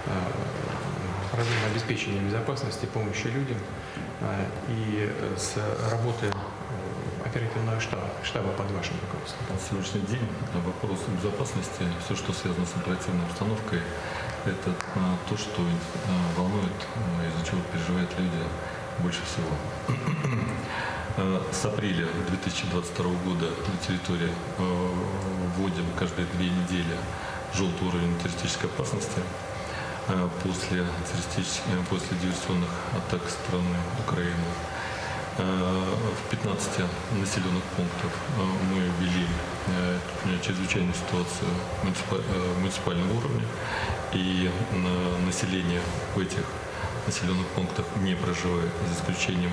а, проблемы обеспечения безопасности, помощи людям а, и с работы э, оперативного штаба, штаба под вашим руководством. На сегодняшний день вопрос безопасности, все, что связано с оперативной обстановкой, это то, что волнует, из-за чего переживают люди больше всего. Э, с апреля 2022 года на территории э, вводим каждые две недели желтый уровень террористической опасности. Э, после, после диверсионных атак страны Украины в 15 населенных пунктах мы ввели чрезвычайную ситуацию муниципального уровня, и население в этих населенных пунктах не проживает, за исключением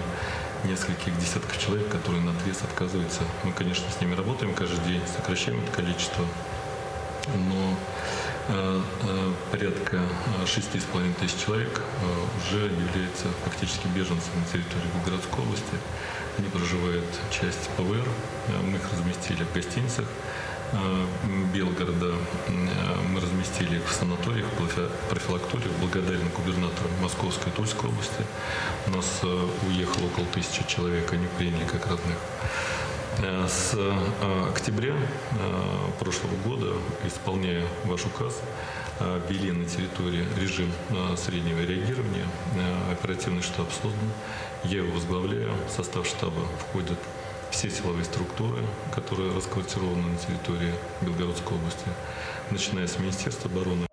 нескольких десятков человек, которые на отрез отказываются. Мы, конечно, с ними работаем каждый день, сокращаем это количество, но э, э, порядка шести с половиной тысяч человек э, уже являются фактически беженцами на территории Белгородской области. Они проживают часть ПВР, э, мы их разместили в гостиницах, Белгорода э, мы разместили их в санаториях, профилакториях, благодарен губернатору Московской и Тульской области. У нас э, уехало около тысячи человек, они приняли как родных. С октября прошлого года, исполняя ваш указ, ввели на территории режим среднего реагирования. Оперативный штаб создан. Я его возглавляю. В состав штаба входят все силовые структуры, которые расквартированы на территории Белгородской области, начиная с Министерства обороны.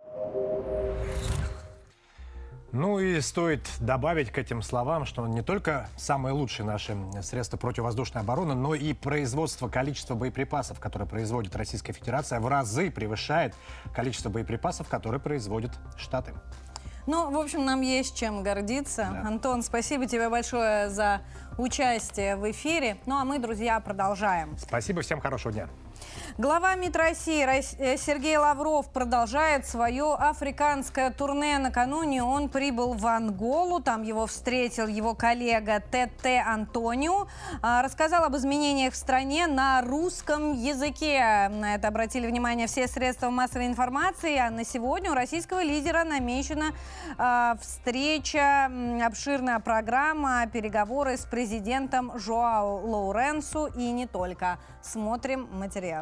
Ну и стоит добавить к этим словам, что не только самые лучшие наши средства противовоздушной обороны, но и производство количества боеприпасов, которые производит Российская Федерация, в разы превышает количество боеприпасов, которые производят Штаты. Ну, в общем, нам есть чем гордиться. Да. Антон, спасибо тебе большое за участие в эфире. Ну, а мы, друзья, продолжаем. Спасибо, всем хорошего дня. Глава МИД России э, Сергей Лавров продолжает свое африканское турне. Накануне он прибыл в Анголу. Там его встретил его коллега ТТ Антонио. А, рассказал об изменениях в стране на русском языке. На это обратили внимание все средства массовой информации. А на сегодня у российского лидера намечена а, встреча, обширная программа, переговоры с президентом Жоао Лоуренсу и не только. Смотрим материал.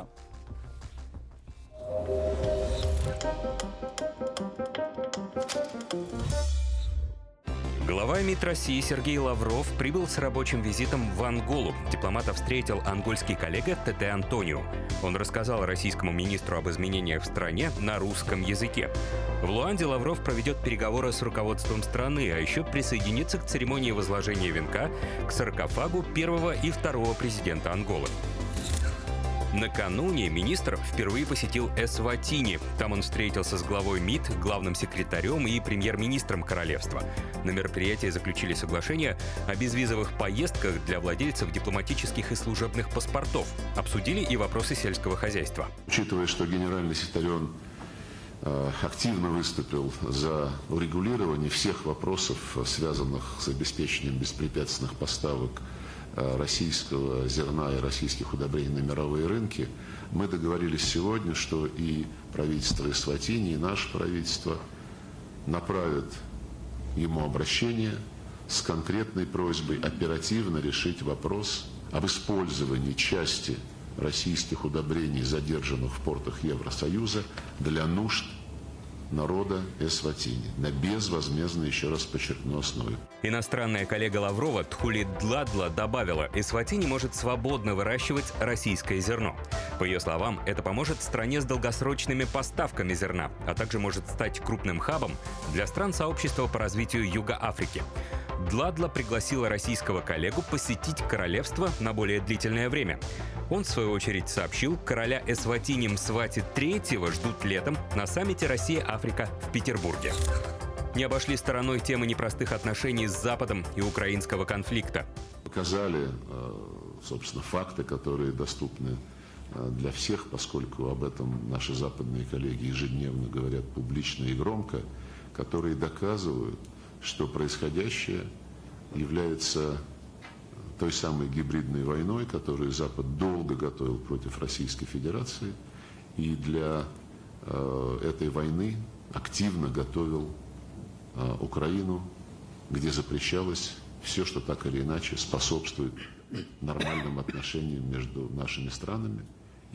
Глава МИД России Сергей Лавров прибыл с рабочим визитом в Анголу. Дипломата встретил ангольский коллега ТТ Антонио. Он рассказал российскому министру об изменениях в стране на русском языке. В Луанде Лавров проведет переговоры с руководством страны, а еще присоединится к церемонии возложения венка к саркофагу первого и второго президента Анголы. Накануне министр впервые посетил Эсватини. Там он встретился с главой МИД, главным секретарем и премьер-министром королевства. На мероприятии заключили соглашение о безвизовых поездках для владельцев дипломатических и служебных паспортов. Обсудили и вопросы сельского хозяйства. Учитывая, что генеральный секретарь э, активно выступил за урегулирование всех вопросов, связанных с обеспечением беспрепятственных поставок российского зерна и российских удобрений на мировые рынки, мы договорились сегодня, что и правительство Эсватини, и наше правительство направят ему обращение с конкретной просьбой оперативно решить вопрос об использовании части российских удобрений, задержанных в портах Евросоюза, для нужд народа Эсватини на безвозмездной, еще раз подчеркну, основе. Иностранная коллега Лаврова Тхули Дладла добавила, Эсватини может свободно выращивать российское зерно. По ее словам, это поможет стране с долгосрочными поставками зерна, а также может стать крупным хабом для стран сообщества по развитию Юга Африки. Дладла пригласила российского коллегу посетить королевство на более длительное время. Он, в свою очередь, сообщил, короля Эсватини Мсвати III ждут летом на саммите Россия-Африка в Петербурге. Не обошли стороной темы непростых отношений с Западом и украинского конфликта. Показали, э, собственно, факты, которые доступны э, для всех, поскольку об этом наши западные коллеги ежедневно говорят публично и громко, которые доказывают, что происходящее является той самой гибридной войной, которую Запад долго готовил против Российской Федерации, и для э, этой войны активно готовил э, Украину, где запрещалось все, что так или иначе способствует нормальным отношениям между нашими странами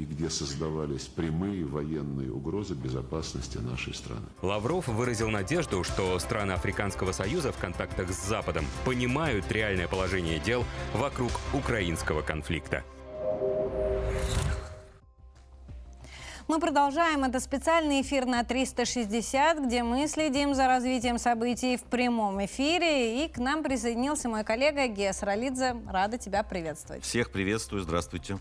и где создавались прямые военные угрозы безопасности нашей страны. Лавров выразил надежду, что страны Африканского Союза в контактах с Западом понимают реальное положение дел вокруг украинского конфликта. Мы продолжаем. Это специальный эфир на 360, где мы следим за развитием событий в прямом эфире. И к нам присоединился мой коллега Гес Ролидзе. Рада тебя приветствовать. Всех приветствую. Здравствуйте.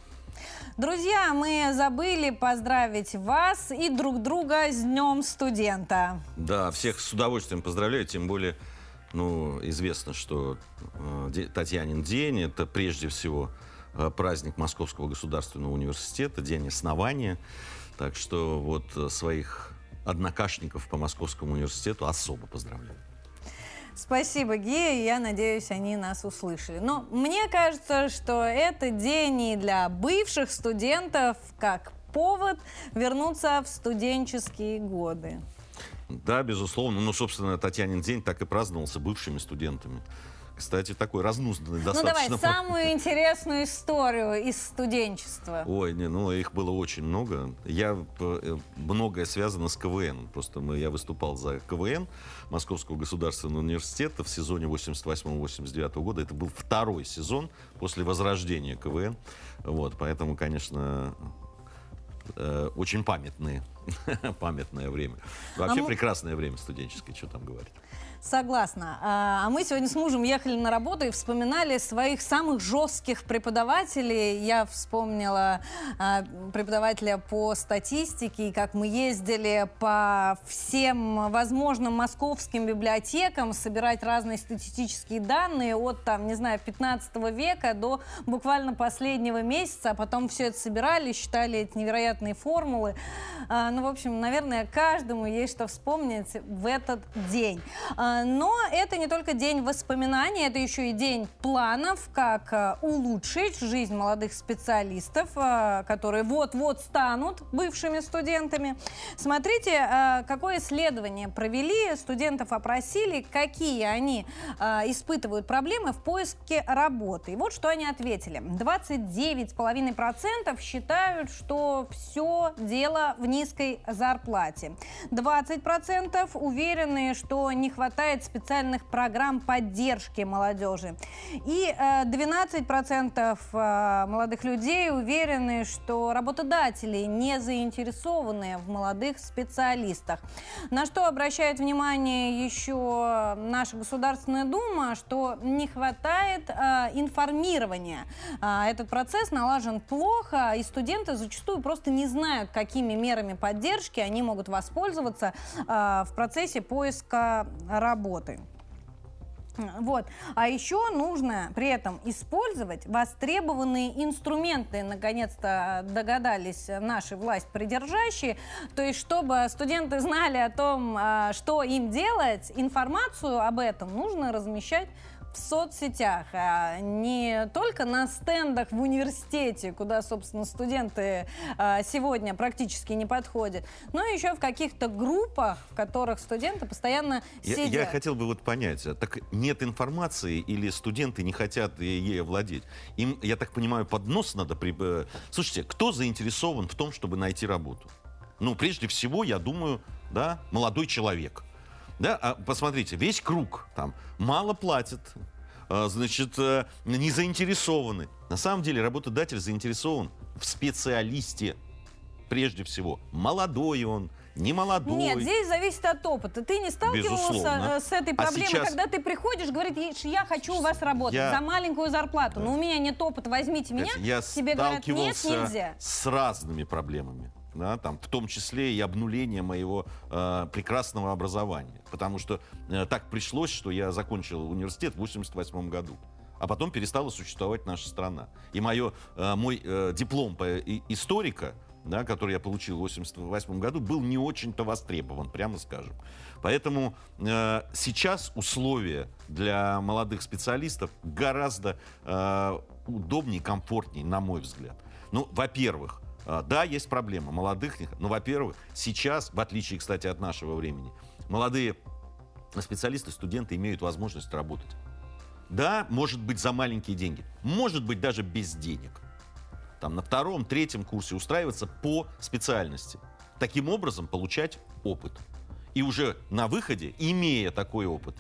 Друзья, мы забыли поздравить вас и друг друга с Днем студента. Да, всех с удовольствием поздравляю, тем более, ну, известно, что э, Татьянин день – это прежде всего э, праздник Московского государственного университета, день основания. Так что вот э, своих однокашников по Московскому университету особо поздравляю. Спасибо, Гея. Я надеюсь, они нас услышали. Но мне кажется, что это день и для бывших студентов как повод вернуться в студенческие годы. Да, безусловно. Ну, собственно, Татьянин день так и праздновался бывшими студентами. Кстати, такой разнузданный достаточно. Ну давай, самую интересную историю из студенчества. Ой, не, ну их было очень много. Я, э, многое связано с КВН. Просто мы, я выступал за КВН Московского государственного университета в сезоне 88-89 года. Это был второй сезон после возрождения КВН. Вот, поэтому, конечно, э, очень памятные, памятное время. Вообще а прекрасное время студенческое, что там говорить. Согласна. А а мы сегодня с мужем ехали на работу и вспоминали своих самых жестких преподавателей. Я вспомнила а, преподавателя по статистике, и как мы ездили по всем возможным московским библиотекам собирать разные статистические данные от, там, не знаю, 15 века до буквально последнего месяца, а потом все это собирали, считали эти невероятные формулы. А, Ну, в общем, наверное, каждому есть что вспомнить в этот день. А, Но это не только день воспоминаний, это еще и день планов, как а, улучшить жизнь молодых специалистов, а, которые вот-вот станут бывшими студентами. Смотрите, а, какое исследование провели, студентов опросили, какие они испытывают проблемы в поиске работы. И вот что они ответили. 29,5% считают, что все дело в низкой зарплате. 20% уверены, что не хватает специальных программ поддержки молодежи. И э, 12% э, молодых людей уверены, что работодатели не заинтересованы в молодых специалистах. На что обращает внимание еще наша Государственная Дума, что не хватает э, информирования. Этот процесс налажен плохо, и студенты зачастую просто не знают, какими мерами поддержки они могут воспользоваться в процессе поиска работы. Вот. А еще нужно при этом использовать востребованные инструменты, наконец-то догадались наши власть придержащие. То есть, чтобы студенты знали о том, а, что им делать, информацию об этом нужно размещать в соцсетях, а не только на стендах в университете, куда, собственно, студенты а, сегодня практически не подходят, но еще в каких-то группах, в которых студенты постоянно Я, сидят. я хотел бы вот понять, а так нет информации или студенты не хотят ей овладеть? Им, я так понимаю, под нос надо... При... э, Слушайте, кто заинтересован в том, чтобы найти работу? Ну, прежде всего, я думаю, да, молодой человек. Да, а посмотрите, весь круг там мало платят, а, значит, э, не заинтересованы. На самом деле работодатель заинтересован в специалисте прежде всего. Молодой он, не молодой. Нет, здесь зависит от опыта. Ты не сталкивался Безусловно. э, с этой А проблемой, сейчас- когда ты приходишь, говоришь, я хочу у вас работать Я- за маленькую зарплату, но у меня нет опыта, возьмите меня. Я Тебе говорят, нет, нельзя. с разными проблемами. Да, там, в том числе и обнуление моего э, прекрасного образования. Потому что э, так пришлось, что я закончил университет в 1988 году. А потом перестала существовать наша страна. И мое, э, мой э, диплом по и- историка, да, который я получил в 1988 году, был не очень-то востребован, прямо скажем. Поэтому э, сейчас условия для молодых специалистов гораздо э, удобнее, комфортнее, на мой взгляд. Ну, во-первых, Да, есть проблема молодых, но, во-первых, сейчас, в отличие, кстати, от нашего времени, молодые специалисты, студенты имеют возможность работать. Да, может быть, за маленькие деньги, может быть, даже без денег. Там на втором, третьем курсе устраиваться по специальности. Таким образом, получать опыт. И уже на выходе, имея такой опыт,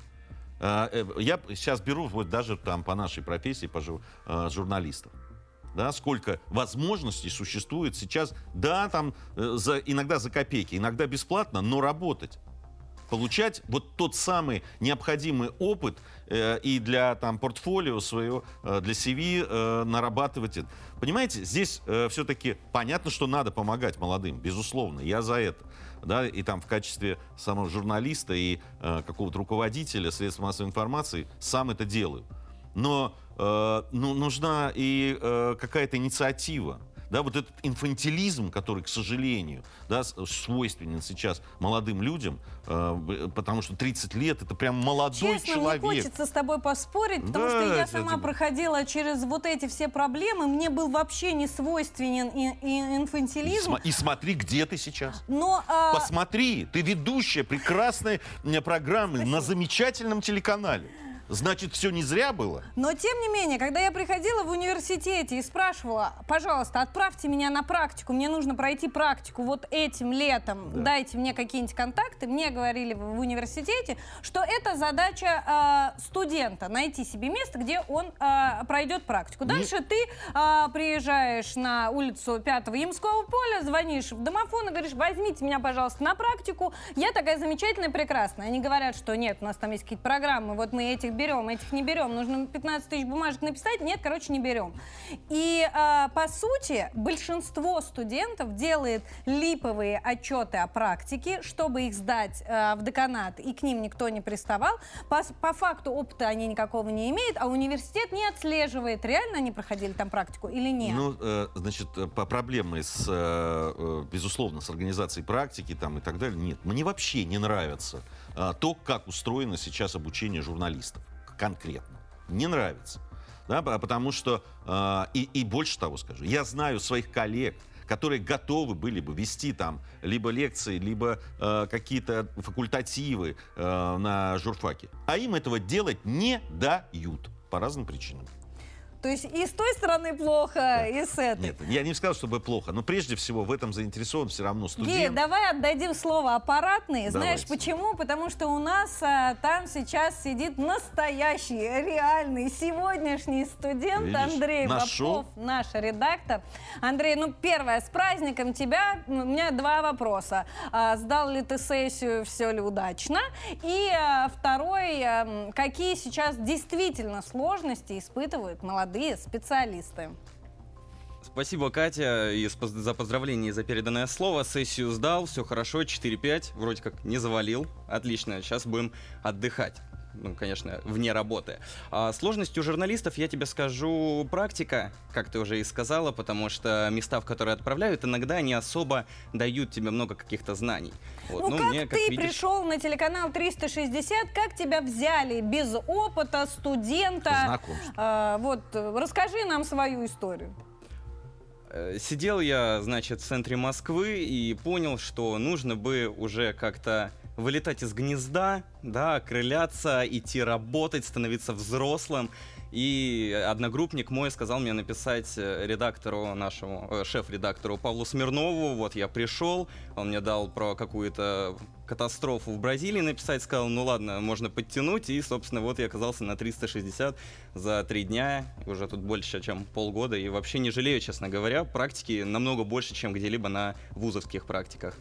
э, э, я сейчас беру вот даже там по нашей профессии, по жу- э, журналистов да, сколько возможностей существует сейчас, да, там э, за, иногда за копейки, иногда бесплатно, но работать. Получать вот тот самый необходимый опыт э, и для там портфолио своего, э, для CV э, нарабатывать это. Понимаете, здесь все-таки понятно, что надо помогать молодым, безусловно, я за это. Да, и там в качестве самого журналиста и э, какого-то руководителя средств массовой информации сам это делаю. Но э, ну, нужна и э, какая-то инициатива. Да, вот этот инфантилизм, который, к сожалению, да, свойственен сейчас молодым людям, э, потому что 30 лет это прям молодой Честно, человек. мне хочется с тобой поспорить, потому Да, что я сама это- проходила через вот эти все проблемы, мне был вообще не свойственен и, и И, инфантилизм. сма- и смотри, где ты сейчас. Но а, Посмотри, ты ведущая прекрасной программы на замечательном телеканале. Значит, все не зря было? Но, тем не менее, когда я приходила в университете и спрашивала, пожалуйста, отправьте меня на практику, мне нужно пройти практику вот этим летом, да. дайте мне какие-нибудь контакты, мне говорили в университете, что это задача э, студента, найти себе место, где он э, пройдет практику. Дальше не... ты э, приезжаешь на улицу 5 Ямского поля, звонишь в домофон и говоришь, возьмите меня, пожалуйста, на практику, я такая замечательная, прекрасная. Они говорят, что нет, у нас там есть какие-то программы, вот мы этих берем, этих не берем, нужно 15 тысяч бумажек написать, нет, короче, не берем. И э, по сути большинство студентов делает липовые отчеты о практике, чтобы их сдать э, в деканат, и к ним никто не приставал. По, по факту опыта они никакого не имеют, а университет не отслеживает, реально они проходили там практику или нет. Ну, э, значит, по проблемы с, э, э, безусловно, с организацией практики там и так далее, нет. Мне вообще не нравится э, то, как устроено сейчас обучение журналистов конкретно. Не нравится. Да, потому что, э, и, и больше того скажу, я знаю своих коллег, которые готовы были бы вести там либо лекции, либо э, какие-то факультативы э, на журфаке. А им этого делать не дают по разным причинам. То есть и с той стороны плохо, да. и с этой. Нет, я не сказал, чтобы плохо, но прежде всего в этом заинтересован все равно студент. Гея, давай отдадим слово аппаратный. Знаешь почему? Потому что у нас а, там сейчас сидит настоящий, реальный, сегодняшний студент Видишь, Андрей нашел? Попов, наш редактор. Андрей, ну первое, с праздником тебя. У меня два вопроса. А, сдал ли ты сессию, все ли удачно? И а, второй, а, какие сейчас действительно сложности испытывают молодые молодые специалисты. Спасибо, Катя, и за поздравление и за переданное слово. Сессию сдал, все хорошо, 4-5, вроде как не завалил. Отлично, сейчас будем отдыхать ну, конечно, вне работы. А сложность у журналистов, я тебе скажу, практика, как ты уже и сказала, потому что места, в которые отправляют, иногда не особо дают тебе много каких-то знаний. Вот. Ну, ну, как мне, как ты видишь... пришел на телеканал 360, как тебя взяли без опыта студента? А, вот, расскажи нам свою историю. Э, сидел я, значит, в центре Москвы и понял, что нужно бы уже как-то вылетать из гнезда, да, окрыляться, идти работать, становиться взрослым. И одногруппник мой сказал мне написать э, редактору нашему, э, шеф-редактору Павлу Смирнову. Вот я пришел, он мне дал про какую-то катастрофу в Бразилии написать, сказал, ну ладно, можно подтянуть. И, собственно, вот я оказался на 360 за три дня, уже тут больше, чем полгода. И вообще не жалею, честно говоря, практики намного больше, чем где-либо на вузовских практиках.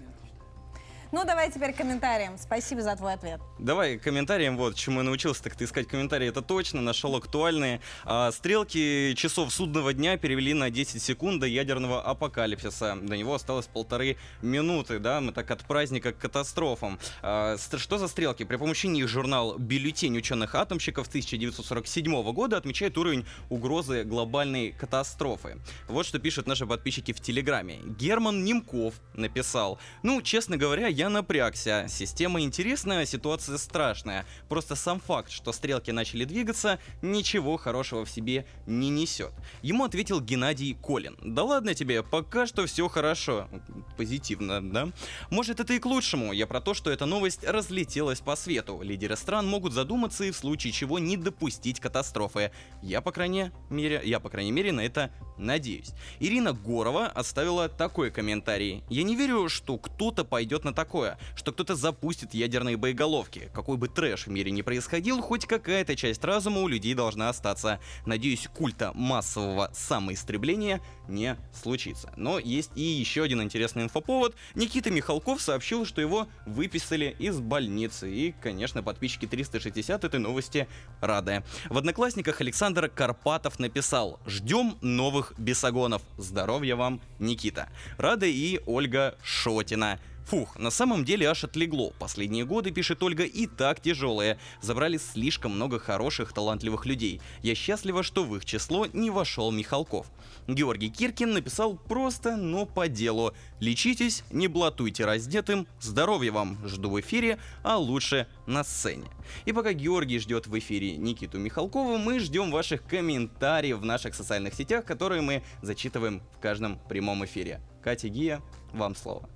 Ну, давай теперь комментариям. Спасибо за твой ответ. Давай комментариям. Вот, чему я научился, так ты искать комментарии. Это точно, нашел актуальные. А, стрелки часов судного дня перевели на 10 секунд до ядерного апокалипсиса. До него осталось полторы минуты, да, мы так от праздника к катастрофам. А, что за стрелки? При помощи них журнал «Бюллетень ученых-атомщиков» 1947 года отмечает уровень угрозы глобальной катастрофы. Вот что пишут наши подписчики в Телеграме. Герман Немков написал, ну, честно говоря, я напрягся. Система интересная, ситуация страшная. Просто сам факт, что стрелки начали двигаться, ничего хорошего в себе не несет. Ему ответил Геннадий Колин. Да ладно тебе, пока что все хорошо. Позитивно, да? Может это и к лучшему. Я про то, что эта новость разлетелась по свету. Лидеры стран могут задуматься и в случае чего не допустить катастрофы. Я, по крайней мере, я, по крайней мере, на это надеюсь. Ирина Горова оставила такой комментарий. Я не верю, что кто-то пойдет на такое такое, что кто-то запустит ядерные боеголовки. Какой бы трэш в мире не происходил, хоть какая-то часть разума у людей должна остаться. Надеюсь, культа массового самоистребления не случится. Но есть и еще один интересный инфоповод. Никита Михалков сообщил, что его выписали из больницы. И, конечно, подписчики 360 этой новости рады. В Одноклассниках Александр Карпатов написал «Ждем новых бесогонов. Здоровья вам, Никита». Рада и Ольга Шотина. Фух, на самом деле аж отлегло. Последние годы, пишет Ольга, и так тяжелые. Забрали слишком много хороших, талантливых людей. Я счастлива, что в их число не вошел Михалков. Георгий Киркин написал просто, но по делу. Лечитесь, не блатуйте раздетым, здоровья вам, жду в эфире, а лучше на сцене. И пока Георгий ждет в эфире Никиту Михалкова, мы ждем ваших комментариев в наших социальных сетях, которые мы зачитываем в каждом прямом эфире. Катя Гия, вам слово.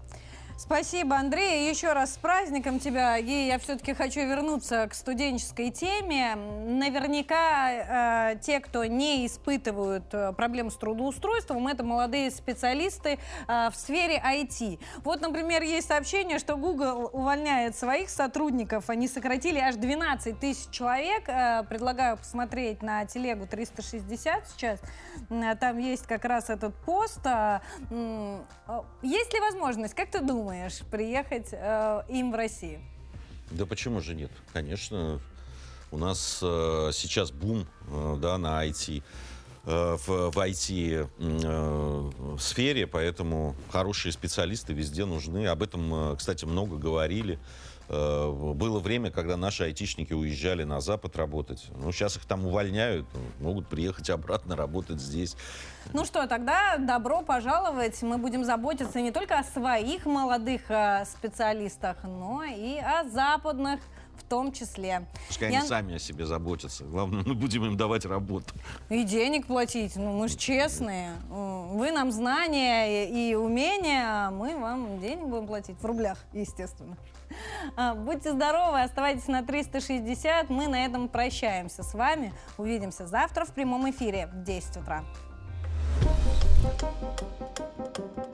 Спасибо, Андрей. Еще раз с праздником тебя. И я все-таки хочу вернуться к студенческой теме. Наверняка э, те, кто не испытывают э, проблем с трудоустройством, это молодые специалисты э, в сфере IT. Вот, например, есть сообщение, что Google увольняет своих сотрудников. Они сократили аж 12 тысяч человек. Э, предлагаю посмотреть на телегу 360 сейчас. Там есть как раз этот пост. Э, э, есть ли возможность, как ты думаешь, думаешь, приехать э, им в Россию? Да почему же нет? Конечно, у нас э, сейчас бум э, да, на IT э, в, в IT-сфере, э, поэтому хорошие специалисты везде нужны. Об этом, кстати, много говорили. Было время, когда наши айтишники уезжали на Запад работать. Ну, сейчас их там увольняют, могут приехать обратно работать здесь. Ну что, тогда добро пожаловать. Мы будем заботиться не только о своих молодых э, специалистах, но и о западных в том числе. Пускай Я... они сами о себе заботятся. Главное, мы будем им давать работу. И денег платить. Ну, мы же честные. Вы нам знания и умения, а мы вам денег будем платить. В рублях, естественно. А, будьте здоровы, оставайтесь на 360. Мы на этом прощаемся с вами. Увидимся завтра в прямом эфире в 10 утра. Thank you.